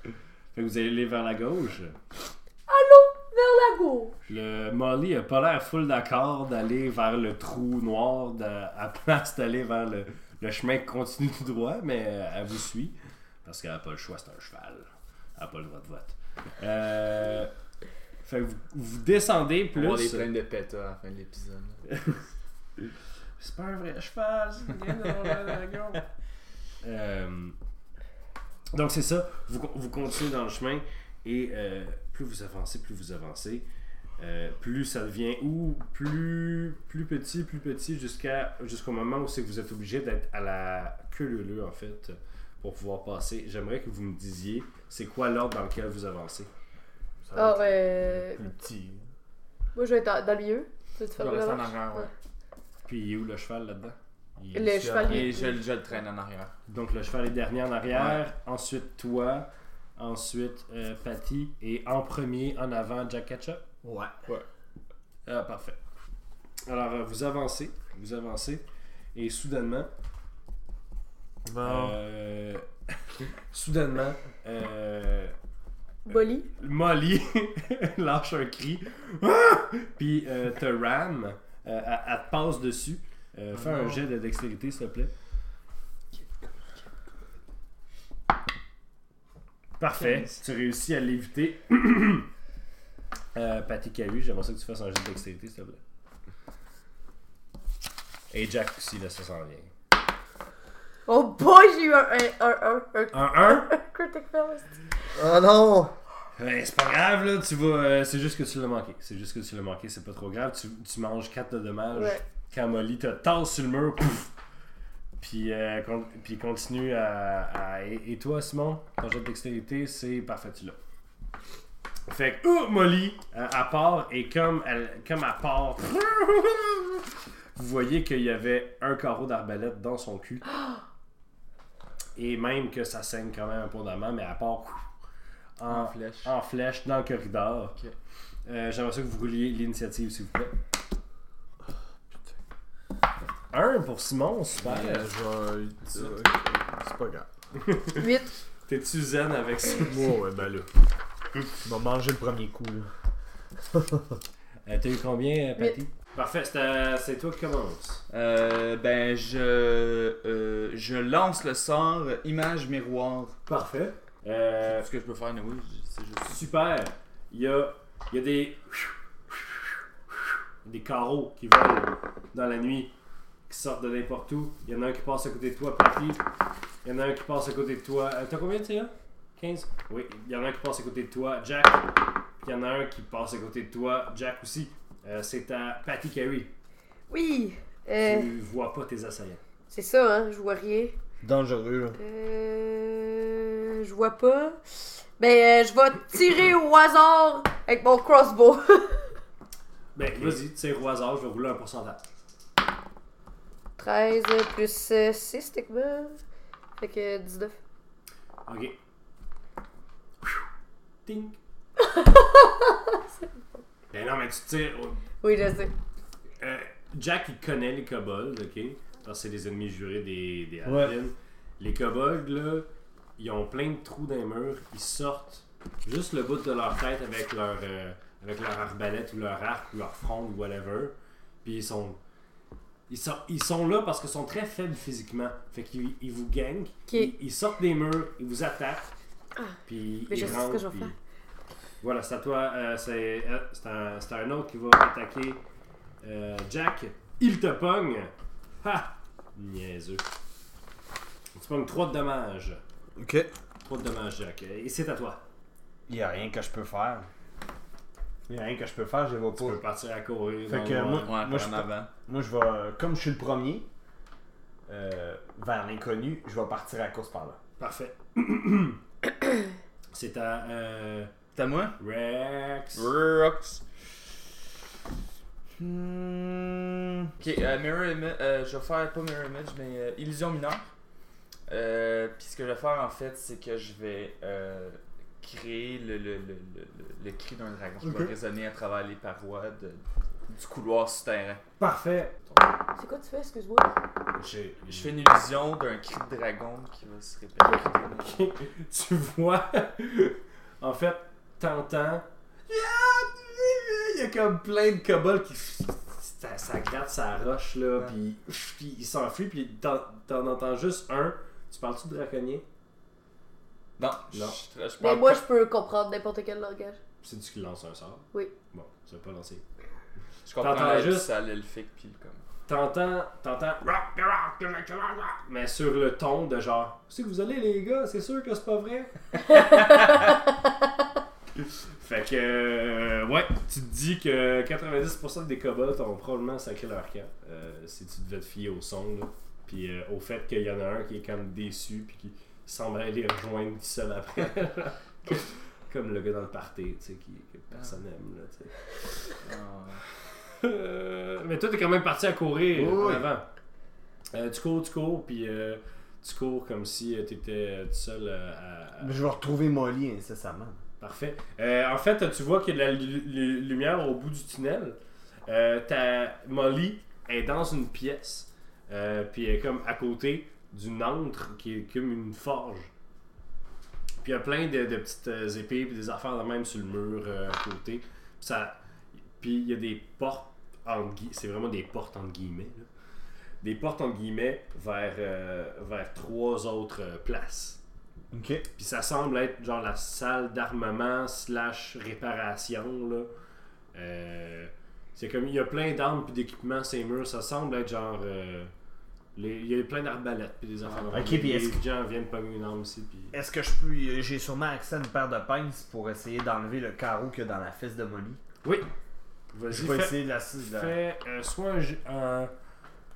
Fait que vous allez aller vers la gauche. Allons vers la gauche. Le Molly a pas l'air full d'accord d'aller vers le trou noir de- à place d'aller vers le, le chemin qui continue tout droit, mais euh, elle vous suit. Parce qu'elle a pas le choix, c'est un cheval. Elle a pas le droit de vote. Euh, fait que vous, vous descendez On va avoir des plus. plaintes de à la fin de l'épisode. <laughs> C'est pas un vrai cheval, c'est la. Euh, donc c'est ça, vous, vous continuez dans le chemin et euh, plus vous avancez, plus vous avancez, euh, plus ça devient ou plus, plus petit, plus petit jusqu'à jusqu'au moment où c'est que vous êtes obligé d'être à la queue leu en fait pour pouvoir passer. J'aimerais que vous me disiez c'est quoi l'ordre dans lequel vous avancez? Ah, ouais. plus petit. Moi, je vais être dans, le milieu. Tu le rester en arrière, ouais. Puis il est où le cheval là-dedans? Il- Le cheval. Et je, je le traîne en arrière. Donc le cheval est dernier en arrière, ensuite toi, ensuite euh, Patty et en premier en avant Jack Ketchup. Ouais. Ah, parfait. Alors euh, vous avancez, vous avancez et soudainement, Bon. euh, <laughs> soudainement, euh, Bolly. Molly <laughs> lâche un cri, Ah! puis euh, te rame, euh, elle, elle te passe dessus. Euh, fais un jet de dextérité s'il te plaît. Parfait, tu réussis à l'éviter. <clears throat> euh, Patty Cahu, j'aimerais ça que tu fasses un jet de dextérité s'il te plaît. Et Jack aussi, là, ça s'en vient. Oh boy, j'ai eu un 1, un, un, un, Un 1 <laughs> un critic fail. Oh non! Ouais, c'est pas grave, là, tu vas. euh, c'est juste que tu l'as manqué. C'est juste que tu l'as manqué, c'est pas trop grave. Tu, tu manges 4 de dommages. Ouais. Quand Molly te tasse sur le mur, pouf! Puis, euh, con- puis continue à. à- et, toi, Simon, ton jet de dextérité, c'est parfait, tu l'as. Fait que, oh, Molly, euh, à part, et comme elle, comme à part, <laughs> vous voyez qu'il y avait un carreau d'arbalète dans son cul. <gasps> Et même que ça saigne quand même abondamment, mais à part en, En flèche. en flèche dans le corridor. Euh, J'aimerais ça que vous rouliez l'initiative, s'il vous plaît. Un pour Simon, super. Euh, je vais. C'est pas grave. <laughs> 8. T'es-tu zen avec ça? Oh, ouais, ben là. Il m'a mangé le premier coup, là. <laughs> Euh, T'as eu combien, euh, Patty? Parfait, c'est à- c'est toi qui commence. Euh, ben, je, euh, je lance le sort image miroir. Parfait. Euh, Ce que je peux faire, oui, c'est juste. super. Il y a, il y a des... des carreaux qui volent dans la nuit, qui sortent de n'importe où. Il y en a un qui passe à côté de toi, Patty. Il y en a un qui passe à côté de toi. Euh, T'as combien de tir? 15? Oui. Il y en a un qui passe à côté de toi, Jack. Puis il y en a un qui passe à côté de toi, Jack aussi. Euh, c'est à Patty Carey. Oui. Euh, Tu vois pas tes assaillants. c'est ça, hein. Je vois rien. Dangereux, là. Euh, je vois pas. Ben, euh, je vais tirer au hasard avec mon crossbow. <laughs> Ben, vas-y, tire au hasard, je vais rouler un pourcentage. 13 plus 6, techniquement. Fait que 19. Ok. Ting. <laughs> ben non, mais tu tires. Oui, je sais. Euh, Jack, il connaît les kobolds, ok? Parce que c'est des ennemis jurés des, des Ouais. Les kobolds, là, ils ont plein de trous dans les murs. Ils sortent juste le bout de leur tête avec leur, euh, avec leur arbalète ou leur arc ou leur fronde ou whatever. Puis ils sont. Ils sont, ils sont là parce qu'ils sont très faibles physiquement. Fait qu'ils ils vous gagnent. Ils, ils sortent des murs, ils vous attaquent. Puis Mais ils je sais ce que rentrent, je vais puis- faire. Voilà, c'est à toi. euh, c'est euh, c'est un, c'est un autre qui va attaquer euh, Jack. Il te pogne. Ha! Niaiseux. Tu pognes 3 de dommages. Ok. 3 de dommages, Jack. Et c'est à toi. Y a rien que je peux faire. Y a rien que je peux faire, je les vois Tu pas. peux partir à courir. Fait que moi- je en avant. Moi, je vais. Comme je suis le premier, euh, vers l'inconnu, je vais partir à la course par là. Parfait. c'est à euh, C'est à moi? Rex. Rocks. Hmm. Ok, euh, Mirror Image, euh, je vais faire pas Mirror Image, mais euh, Illusion mineure. Puis ce que je vais faire en fait, c'est que je vais créer le, le, le, le, le cri d'un dragon. Je Ok. vais résonner à travers les parois de- du couloir souterrain. Parfait. C'est quoi tu fais, excuse-moi? J'ai- Je fais une illusion d'un cri de dragon qui va se répéter. <laughs> tu vois, <laughs> en fait, t'entends. Il y a comme plein de kobolds qui. Ça, ça gratte sa roche là, puis il s'enfuit, puis t'en t'en entends juste un. Tu parles-tu de draconnier Non, Non. Je, je, Mais moi, pas- je peux comprendre n'importe quel langage. C'est-tu qui lance un sort Oui. Bon, ça va pas lancer. je comprends juste- à l'elfique puis comme. T'entends, t'entends, mais sur le ton de genre, où c'est que vous allez les gars, c'est sûr que c'est pas vrai. <laughs> fait que, euh, ouais, tu te dis que 90% des kobolds ont probablement sacré leur camp, euh, si tu devais te fier au son, là. Puis euh, au fait qu'il y en a un qui est comme déçu, puis qui semble aller les rejoindre tout seul après. <laughs> comme le gars dans le party, tu sais, qui, que personne aime, là, tu sais. Ah. Euh, mais toi, t'es quand même parti à courir Oui, avant. Euh, tu cours, tu cours, puis euh, tu cours comme si euh, t'étais euh, tout seul euh, à, à- Mais je vais retrouver Molly incessamment. Parfait. Euh, en fait, tu vois qu'il y a de la lu- lu- lumière au bout du tunnel. Euh, ta Molly est dans une pièce, euh, puis elle est comme à côté d'une antre qui est comme une forge. Puis il y a plein de, de petites euh, épées puis des affaires de même sur le mur euh, à côté. Puis ça, puis il y a des portes entre gui- c'est vraiment des portes entre guillemets. là. Des portes entre guillemets vers, euh, vers trois autres places. Puis ça semble être genre la salle d'armement slash réparation là. C'est comme il y a plein d'armes puis d'équipements ces murs. Ça semble être genre il y a plein d'arbalètes puis des affaires. de Ok, puis les est-ce gens viennent pogner une arme ici puis. Est-ce que je peux. J'ai sûrement accès à une paire de pinces pour essayer d'enlever le carreau qu'il y a dans la fesse de Molly. Oui. Je Vas-y. vais Fais, essayer de la. fais, euh, soit un, jet- un,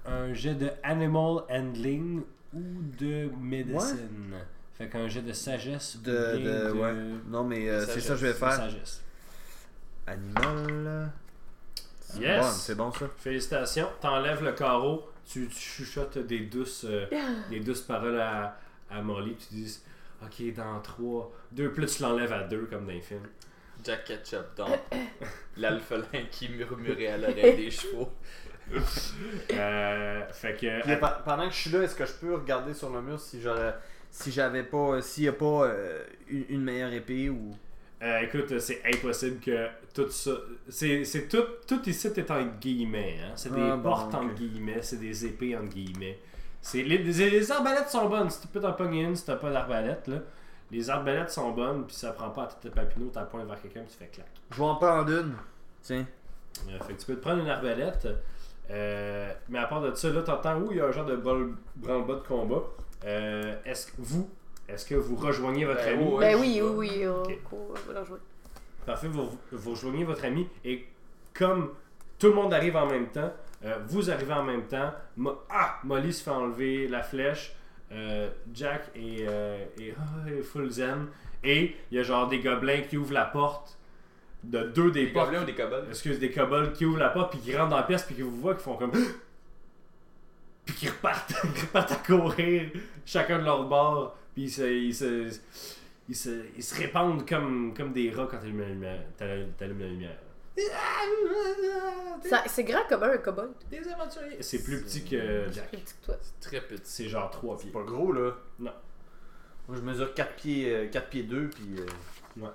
un jet de animal handling ou de medicine. Fait qu'un jet de sagesse. ou De, de- ouais. Non, mais euh, c'est ça que je vais faire. sagesse. Animal. Yes. bon, C'est bon ça. Félicitations, t'enlèves le carreau, tu, tu chuchotes des douces, euh, <laughs> des douces paroles à, à Molly, tu dis Ok, dans 3, 2, plus tu l'enlèves à 2 comme dans les films. Jack Ketchup dans <laughs> l'alphelin qui murmurait à l'oreille <laughs> des chevaux. Euh, fait que. Puis, pe- pendant que je suis là, est-ce que je peux regarder sur le mur si j'aurais. Si j'avais pas. S'il y a pas euh, une, une meilleure épée ou. Euh, écoute, c'est impossible que tout ça. C'est c'est tout, tout ici est en guillemets. Hein? C'est des Ah, bon, portes en guillemets, c'est des épées en guillemets. C'est- Les, les, les arbalètes sont bonnes. Si tu peux t'en pogner une, si t'as pas d'arbalète, là. Les arbalètes sont bonnes, puis ça prend pas à tête de papineau, t'as pointe vers quelqu'un, puis tu fais clac. Je vais en prendre une. Tiens. Euh, fait que tu peux te prendre une arbalète. euh, mais à part de ça, là, t'entends où il y a un genre de branle-bas de combat. Est-ce que vous, est-ce que vous rejoignez votre Ben, ami? ouais. ben oui, oui, oui, on Ok. court, on va. Parfait, vous, vous rejoignez votre ami et comme tout le monde arrive en même temps, euh, vous arrivez en même temps. Mo- ah, Molly se fait enlever la flèche. euh, Jack est, euh, est- ah, est full zen. Et il y a genre des gobelins qui ouvrent la porte de deux des Des portes. gobelins ou des kobolds? Excuse, des kobolds qui ouvrent la porte puis qui rentrent dans la pièce puis qui vous voient qui font comme <gasps> puis qui repartent, <laughs> qui repartent à courir chacun de leur bord puis ils se, ils se, ils se, ils se répandent comme, comme des rats quand t'allumes la lumière. t'allumes- t'allumes la lumière. Ça- C'est grand comme un kobold. Des aventuriers. C'est plus petit que C'est Jack. plus petit que toi. Très petit. C'est genre 3 pieds. Pas gros là. Non. Moi je mesure 4 pieds, euh, 4 pieds 2 puis. euh,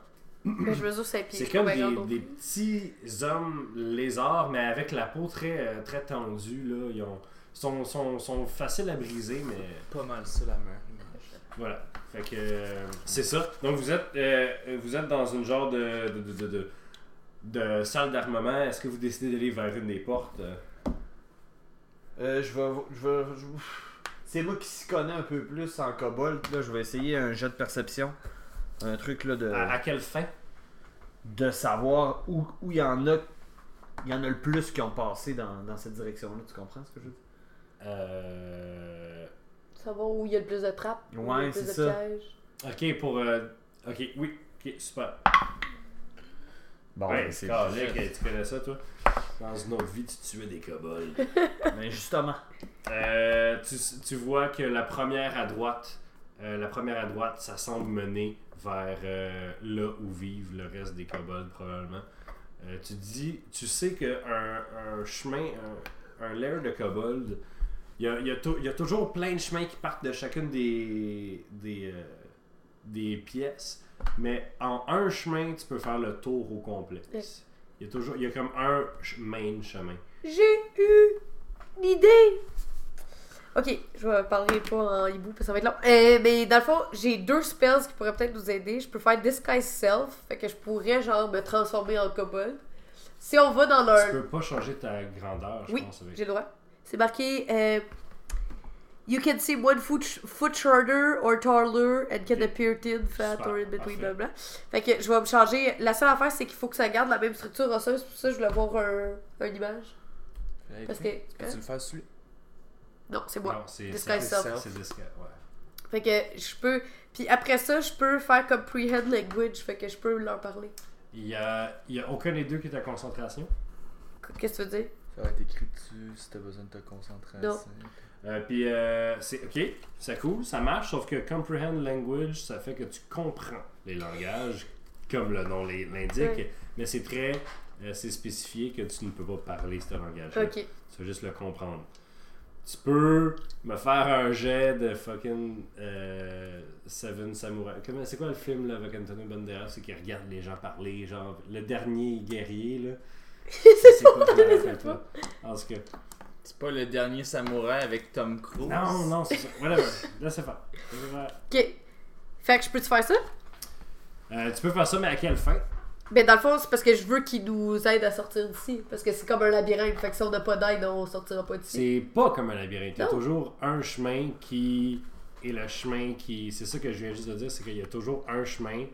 Mais je mesure 5 pieds. C'est comme pas des, des petits hommes lézards, mais avec la peau très, euh, très tendue. Là. Ils ont, sont, sont, sont faciles à briser, mais Pas mal ça la image. Voilà. Fait que euh, c'est ça. Donc vous êtes euh, vous êtes dans une genre de de, de, de, de- salle d'armement. Est-ce que vous décidez d'aller vers une des portes? Euh? Je vais. Je vais je- C'est moi qui s'y connais un peu plus en kobold. Là, je vais essayer un jet de perception. Un truc là de. à, à quelle fin? De savoir où où il y en a. Il y en a le plus qui ont passé dans, dans cette direction-là. Tu comprends ce que je veux dire? Euh, Savoir où il y a le plus de trappes. où il y a Ouais, le plus c'est de ça. pièges. Ok pour euh, ok oui ok super. Bon, ouais c'est. Calique, tu connais ça toi? Dans une autre vie tu tuais des kobolds. <laughs> Mais justement. Euh, tu, tu vois que la première à droite Euh, la première à droite, ça semble mener vers euh, là où vivent le reste des kobolds, probablement. Euh, tu dis, tu sais qu'un un chemin, un, un lair de kobold, il y a, il y a y a toujours plein de chemins qui partent de chacune des, des, euh, des pièces, mais en un chemin, tu peux faire le tour au complet. Il y a toujours, il y a comme un main chemin. J'ai eu une idée. Ok, je vais parler pas en hibou parce que ça va être long. Euh, mais dans le fond, j'ai deux spells qui pourraient peut-être nous aider. Je peux faire Disguise Self, fait que je pourrais genre me transformer en kobold. Si on va dans Tu leur. peux pas changer ta grandeur, je Oui, pense. Avec... j'ai le droit. C'est marqué euh, You can see one foot, foot shorter or taller and can appear thin, fat Super, or in between, blablabla. Fait que je vais me changer. La seule affaire, c'est qu'il faut que ça garde la même structure osseuse. Pour ça, je voulais avoir un, une image. Parce que. hein? Peux-tu le faire celui Non, c'est moi. Non, c'est Disguise self. C'est disguise, ouais. Fait que je peux. Puis après ça, je peux faire comme prehend language. Fait que je peux leur parler. Il y a, il y a aucun des deux qui est à concentration? Qu'est-ce que tu veux dire? Va être écrit dessus si t'as besoin de te concentrer. Non. assez. Euh, puis euh, c'est ok, c'est cool, ça marche, sauf que comprehend language, ça fait que tu comprends les langages, comme le nom l'in- l'indique, Ouais. mais c'est très, euh, c'est spécifié que tu ne peux pas parler ce langage. Ok. Tu veux juste le comprendre. Tu peux me faire un jet de fucking euh, Seven Samurai. Comment- C'est quoi le film là, avec Antonio Banderas C'est qu'il regarde les gens parler, genre le dernier guerrier là? C'est pas. En tout cas. C'est pas le dernier samouraï avec Tom Cruise. Non, non, c'est ça. Whatever. Laissez faire. Laissez faire. Ok. Fait que je peux-tu faire ça? Euh, tu peux faire ça, mais à quelle fin? Ben dans le fond, c'est parce que je veux qu'ils nous aident à sortir d'ici. Parce que c'est comme un labyrinthe. Fait que si on n'a pas d'aide, on sortira pas d'ici. C'est pas comme un labyrinthe. Il y a Non. toujours un chemin qui est le chemin qui. C'est ça que je viens juste de dire, c'est qu'il y a toujours un chemin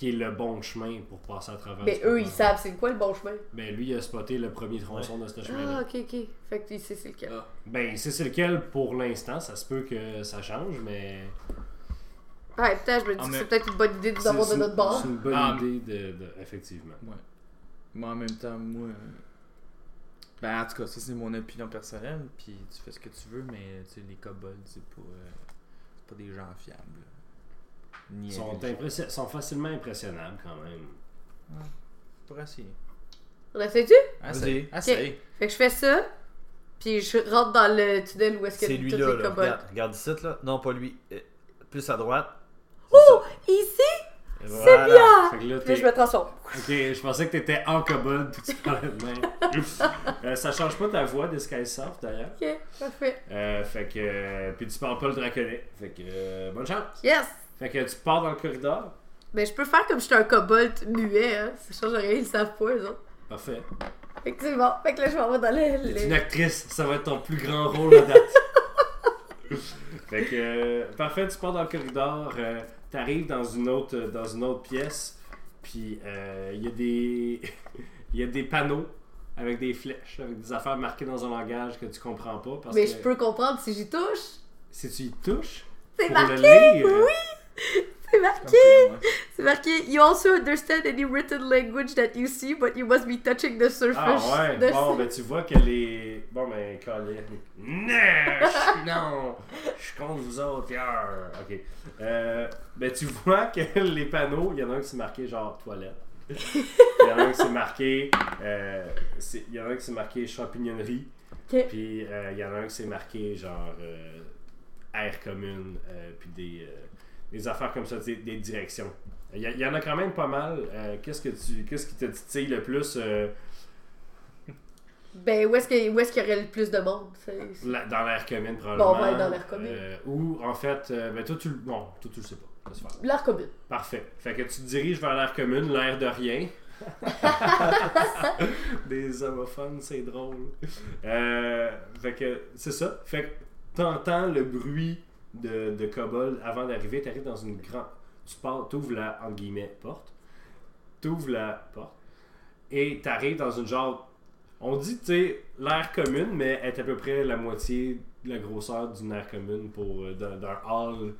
qui est le bon chemin pour passer à travers. Mais eux, ils savent c'est quoi le bon chemin. Ben lui, il a spoté le premier tronçon de ce chemin-là. Ah, ok, ok. Fait que tu sais c'est lequel. Ah. Ben, c'est c'est lequel pour l'instant. Ça se peut que ça change, mais. Ouais, peut-être, je me dis Ah, que c'est peut-être une bonne idée de nous avoir de c'est- notre bord. C'est une bonne Ah, idée de, de- Effectivement. Ouais. Mais en même temps, moi. euh, Ben, en tout cas, ça c'est mon opinion personnelle. Puis tu fais ce que tu veux, mais tu sais, les kobolds, c'est pas, euh, c'est pas des gens fiables. Ils sont, intelligents. impressi- sont facilement impressionnables quand même. Pour essayer. On essaie-tu? Essaye. Essaye. Fait que je fais ça. Puis je rentre dans le tunnel où est-ce que C'est lui là, là. Regarde, regarde ici là. Non, pas lui. Euh, Plus à droite. Oh! Ici? C'est bien! Fait que là, Puis je me transforme. Ok, je pensais que t'étais en tu parlais de même. <laughs> Euh, ça change pas ta voix Disguise Soft d'ailleurs. Ok, parfait. Euh, fait que. euh, puis tu parles pas le draconnet. Fait que. euh, bonne chance. Yes! Fait que tu pars dans le corridor. Ben, je peux faire comme j'étais un kobold muet, hein. Ça change rien, ils savent pas, eux autres. Parfait. Fait que c'est bon. Fait que là, je m'en vais dans le. T'es une le... actrice, ça va être ton plus grand rôle à date. <laughs> fait que. euh, parfait, tu pars dans le corridor. euh, T'arrives dans une autre dans une autre pièce. Puis euh, il y a des. <laughs> Il y a des panneaux avec des flèches, avec des affaires marquées dans un langage que tu comprends pas. Parce Mais que je peux comprendre si j'y touche. si tu y touches, C'est marqué! le lire, Oui! C'est marqué! C'est marqué You also understand any written language that you see, but you must be touching the surface. Ah ouais, bon, ben tu vois que les. Bon, ben, Colin. Non, je- non, je suis contre vous autres, yarr. Ok. Euh, ben tu vois que <laughs> les panneaux, il y en a un qui c'est marqué genre toilette. Il y en a un qui c'est marqué. euh, Il y en a un qui c'est marqué champignonnerie. Ok. Puis euh, il y en a un qui c'est marqué genre air commune. puis des, des affaires comme ça, des, des directions. Il y, en a quand même pas mal. Euh, qu'est-ce que tu qu'est-ce qui te titille le plus euh, Ben, où est-ce que- où est-ce qu'il y aurait le plus de monde? La- dans l'air commune probablement Bon, ouais, dans l'air commune. Euh, ou en fait ben toi tu le bon toi tu le sais pas. L'art commune. parfait fait que tu te diriges vers l'air commune l'air de rien <laughs> des homophones c'est drôle fait que c'est ça fait que t'entends le bruit de, de avant d'arriver t'arrives dans une grande tu pars t'ouvres la entre guillemets porte t'ouvres la porte et t'arrives dans une genre on dit, tu sais, l'air commune, mais est à peu près la moitié de la grosseur d'une aire commune pour, euh, d'un, hall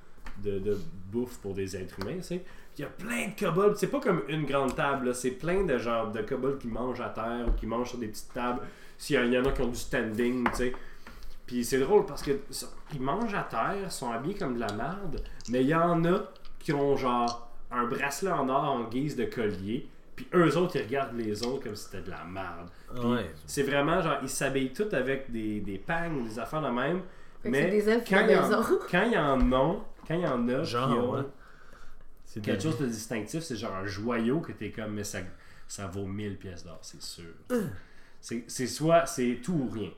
de, de bouffe pour des êtres humains, tu sais. Il y a plein de kobolds, c'est pas comme une grande table, c'est plein de genre de kobolds qui mangent à terre ou qui mangent sur des petites tables. S'il y en a qui ont du standing, tu sais. Puis c'est drôle parce que ils mangent à terre, sont habillés comme de la merde, mais il y en a qui ont genre un bracelet en or en guise de collier, puis eux autres ils regardent les autres comme si c'était de la merde. Ouais. C'est vraiment genre ils s'habillent tous avec des, des pangs, des affaires de même. Fait Mais c'est des elfes quand il y en-. Quand il y en a, quand il y en a, Genre, qui ont ouais. C'est quelque chose de distinctif, c'est genre un joyau que t'es comme mais ça, ça vaut 1000 pièces d'or, c'est sûr. C'est c'est soit c'est tout ou rien.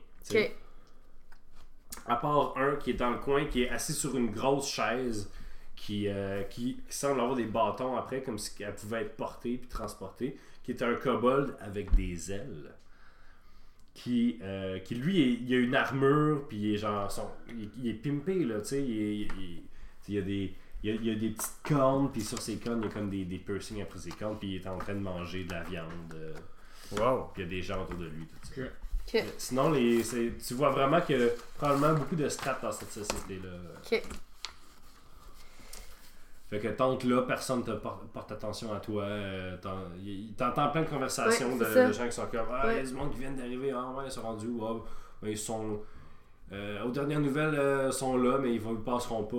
À part un qui est dans le coin, qui est assis sur une grosse chaise, qui, euh, qui, qui semble avoir des bâtons après, comme si elle pouvait être portée puis transportée, qui est un kobold avec des ailes. Qui, euh, qui lui, est- il a une armure, puis il est genre. son- il, il est pimpé, là, tu sais. Il, il- il y a des. Il y a, il y a des petites cornes, puis sur ses cornes, il y a comme des, des piercings après ses cornes, puis il est en train de manger de la viande. euh, Wow. puis il y a des gens autour de lui, tout ça. Sinon, les, tu vois vraiment qu'il y a probablement beaucoup de strates dans cette société-là. Ok. Fait que tant que là, personne te porte, porte attention à toi. euh, T'entends plein de conversations Ouais, de, gens qui sont comme Ah, il y a du monde qui viennent d'arriver. Ah, ouais, ils sont rendus Ah, ben, Ils sont. euh, aux dernières nouvelles, euh, sont là, mais ils, ils passeront pas.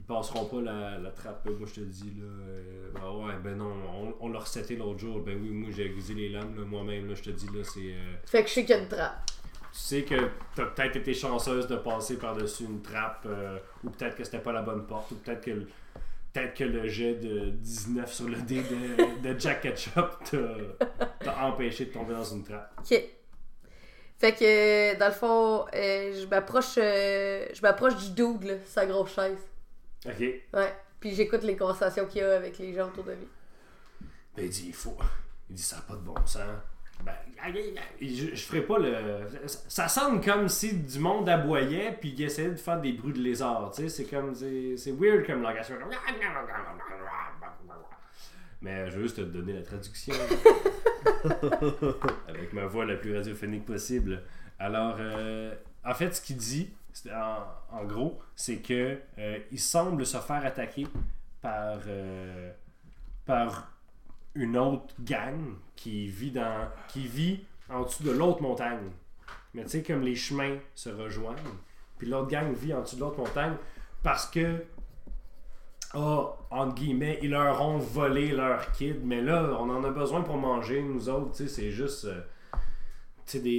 Ils passeront pas la, la trappe, moi je te dis là. euh, ah ouais, ben non, on, on l'a reseté l'autre jour. Ben oui, moi j'ai aiguisé les lames là, moi-même, là, je te dis là, c'est. euh, Fait que je sais qu'il y a une trappe. tu sais que t'as peut-être été chanceuse de passer par-dessus une trappe, euh, ou peut-être que c'était pas la bonne porte, ou peut-être que, le- peut-être que le jet de 19 sur le dé de, de Jack Ketchup t'a, t'a empêché de tomber dans une trappe. Ok. Fait que, dans le fond, euh, je m'approche euh, je m'approche du là, sa grosse chaise. Ok. Ouais. Puis j'écoute les conversations qu'il y a avec les gens autour de lui. Ben, il dit, il faut. Il dit, ça n'a pas de bon sens. Ben, je, je ferai pas le. Ça, ça sonne comme si du monde aboyait puis il essayait de faire des bruits de lézard. Tu sais, c'est comme. C'est, c'est weird comme langage. Mais je veux juste te donner la traduction. <laughs> Avec ma voix la plus radiophonique possible. Alors, euh, en fait, ce qu'il dit, en, en gros, c'est que euh, il se faire attaquer par, euh, par une autre gang qui vit dans qui vit en dessous de l'autre montagne. Mais tu sais, comme les chemins se rejoignent, puis l'autre gang vit en dessous de l'autre montagne parce que, ah, entre guillemets, ils leur ont volé leur kid, mais là, on en a besoin pour manger, nous autres, tu sais, c'est juste, euh,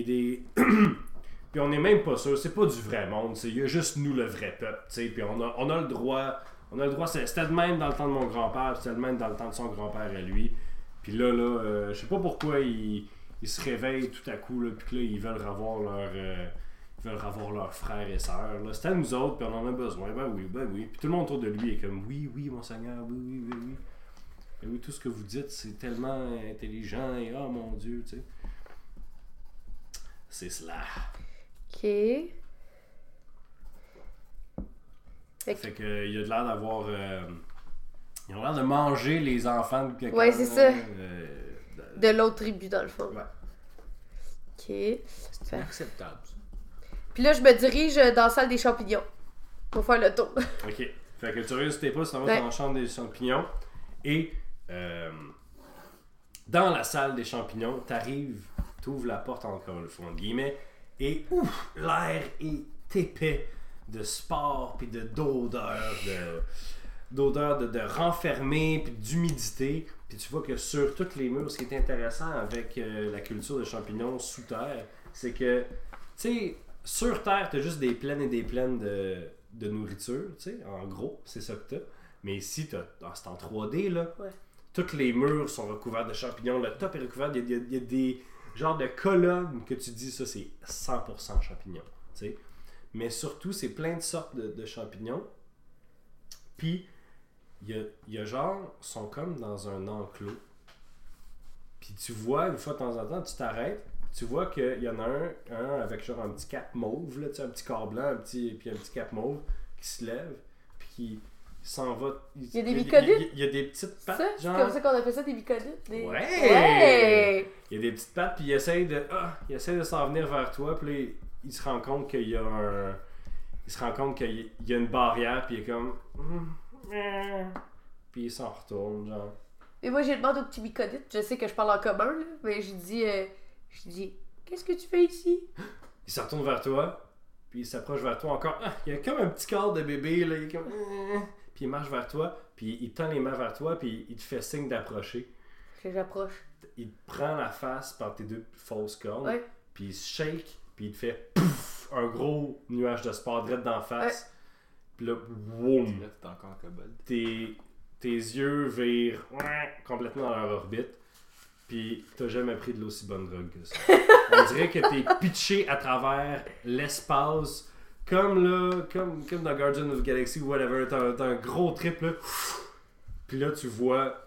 des... <clears throat> puis on est même pas sûr, c'est pas du vrai monde, il y a juste nous, le vrai peuple, tu sais, puis on a, on a le droit... On a le droit, c'est- c'était le même dans le temps de mon grand-père, c'était le même dans le temps de son grand-père à lui. Puis là, là, euh, je sais pas pourquoi ils, se réveillent tout à coup, là, puis là, ils veulent revoir leur, euh, veulent revoir leurs frères et sœurs. C'était à nous autres, puis on en a besoin. Ben oui, ben oui. Puis tout le monde autour de lui est comme, oui, oui, mon Seigneur, oui, oui, oui, oui. Ben oui, tout ce que vous dites, c'est tellement intelligent, et oh mon Dieu, tu sais. C'est cela. Ok. Fait que- Fait que, euh, il a de l'air d'avoir. euh, il a l'air de manger les enfants de quelqu'un. Ouais, c'est ça. euh, de- De l'autre tribu, dans le fond. Ouais. Ok. C'est acceptable. ça. Puis là, je me dirige dans la salle des champignons. Pour faire le tour. Ok. Fait que tu regardes tes pas, ça va Ouais. dans la chambre des champignons. Et euh, dans la salle des champignons, t'arrives, t'ouvres la porte encore une fois, entre guillemets, et ouf, l'air est épais de sport, puis de d'odeur, de d'odeur de, de renfermé, puis d'humidité. Puis tu vois que sur toutes les murs, ce qui est intéressant avec euh, la culture de champignons sous terre, c'est que, tu sais, sur terre, t'as juste des plaines et des plaines de, de nourriture, tu sais, en gros, c'est ça que t'as. Mais ici, t'as, ah, c'est en 3D, là. Ouais. Toutes les murs sont recouverts de champignons, le top est recouvert, y y il y a des genres de colonnes que tu dis, ça, c'est 100% champignons. Mais surtout, c'est plein de sortes de, champignons. Puis, il y a, y a genre, sont comme dans un enclos. Puis tu vois, une fois de temps en temps, tu t'arrêtes, tu vois qu'il y en a un, un avec genre un petit cap mauve, là, tu un petit corps blanc, un petit, puis un petit cap mauve qui se lève, puis qui s'en va. Il y a des Il myconides? il y, a des petites pattes, c'est genre. comme ça qu'on appelle ça des. Des... Ouais! Ouais! Il y a des petites pattes, puis il essaye de, ah, il essaye de s'en venir vers toi, puis là, il, se rend compte qu'il y a un. Il se rend compte qu'il y a une barrière, puis il est comme. Hum, euh, Puis il s'en retourne, genre. Et moi, j'ai demandé au petit myconide. Je sais que je parle en commun, là, mais j'ai dit, euh, j'ai dit, qu'est-ce que tu fais ici? <gasps> Il se retourne vers toi, puis il s'approche vers toi encore. Ah, il y a comme un petit corps de bébé, là. Il est comme. Puis il marche vers toi, puis il tend les mains vers toi, puis il te fait signe d'approcher. Je les approche. Il te prend la face par tes deux fausses cornes, Ouais. puis il se shake, puis il te fait pouf, un gros nuage de sport direct d'en face. Puis là, boum, Là, t'es encore kobold. tes, tes yeux virent complètement dans leur orbite. Puis t'as jamais pris de l'aussi bonne drogue que ça. <laughs> On dirait que t'es pitché à travers l'espace, comme là, comme, comme dans Guardian of the Galaxy ou whatever. T'as t'as un gros trip là. Puis là, tu vois.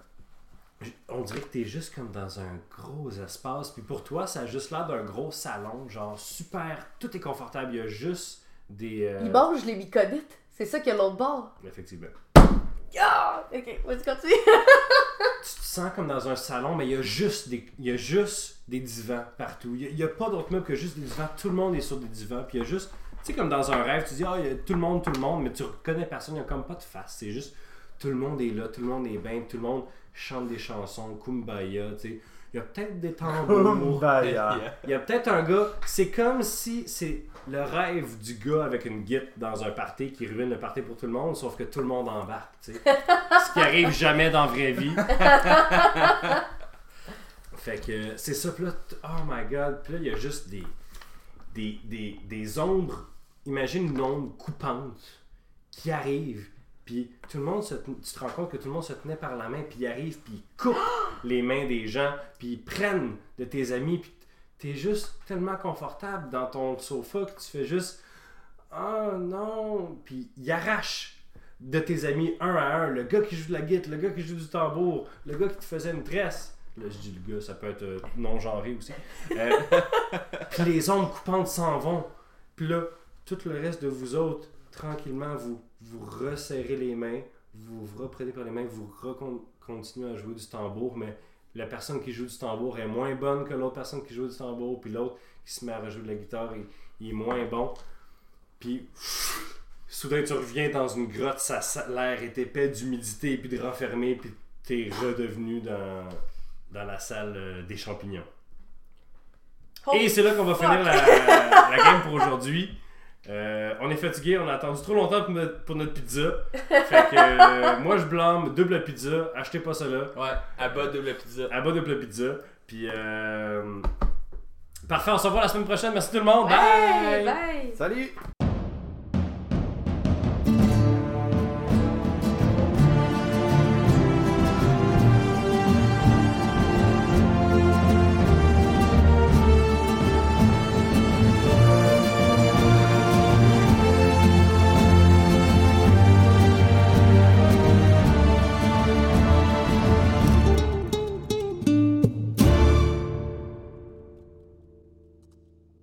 On dirait que t'es juste comme dans un gros espace. Puis pour toi, ça a juste l'air d'un gros salon, genre super. Tout est confortable. Il y a juste des. euh, Il mange les myconites. C'est ça qu'il y a l'autre bord. Effectivement. Ah! Ok, vas-y, continue. <laughs> tu te sens comme dans un salon, mais il y a juste des, il y a juste des divans partout. Il y a- a, pas d'autres meubles que juste des divans. Tout le monde est sur des divans. Puis il y a juste, sais, comme dans un rêve, tu dis, ah, il y a tout le monde, tout le monde, mais tu reconnais personne. Il n'y a comme pas de face. C'est juste, tout le monde est là, tout le monde est bien, tout le monde chante des chansons, kumbaya, tu sais. Il y a peut-être des tambours. Baya. <laughs> Il y a peut-être un gars, c'est comme si c'est le rêve du gars avec une guite dans un party qui ruine le party pour tout le monde, sauf que tout le monde embarque, tu sais. <laughs> Ce qui arrive jamais dans la vraie vie. <laughs> fait que c'est ça, puis là, oh my god, puis là, il y a juste des, des, des, des ombres, imagine une ombre coupante qui arrive, puis tout le monde, se ten- tu te rends compte que tout le monde se tenait par la main, puis ils arrivent, puis ils coupent <gasps> les mains des gens, puis ils prennent de tes amis, puis t'es juste tellement confortable dans ton sofa que tu fais juste oh non puis il arrache de tes amis un à un. Le gars qui joue de la guitare le gars qui joue du tambour le gars qui te faisait une tresse. Là je dis le gars ça peut être euh, non genré aussi. Euh, <laughs> puis les ombres coupantes s'en vont. Puis là tout le reste de vous autres tranquillement vous vous resserrez les mains vous vous reprenez par les mains vous continuez à jouer du tambour mais la personne qui joue du tambour est moins bonne que l'autre personne qui joue du tambour, puis l'autre qui se met à rejouer de la guitare, il, il est moins bon. Puis soudain tu reviens dans une grotte, ça, ça- l'air est épais d'humidité puis de renfermé, puis t'es redevenu dans, dans la salle euh, des champignons. Et c'est là qu'on va finir la, la game pour aujourd'hui. Euh, on est fatigué, on a attendu trop longtemps pour notre, pour notre pizza. <laughs> Fait que euh, moi je blâme double pizza, achetez pas ça là. Ouais, à bas double pizza. À bas double pizza. Puis euh... Parfait, on se revoit la semaine prochaine. Merci tout le monde. Bye! bye! Salut!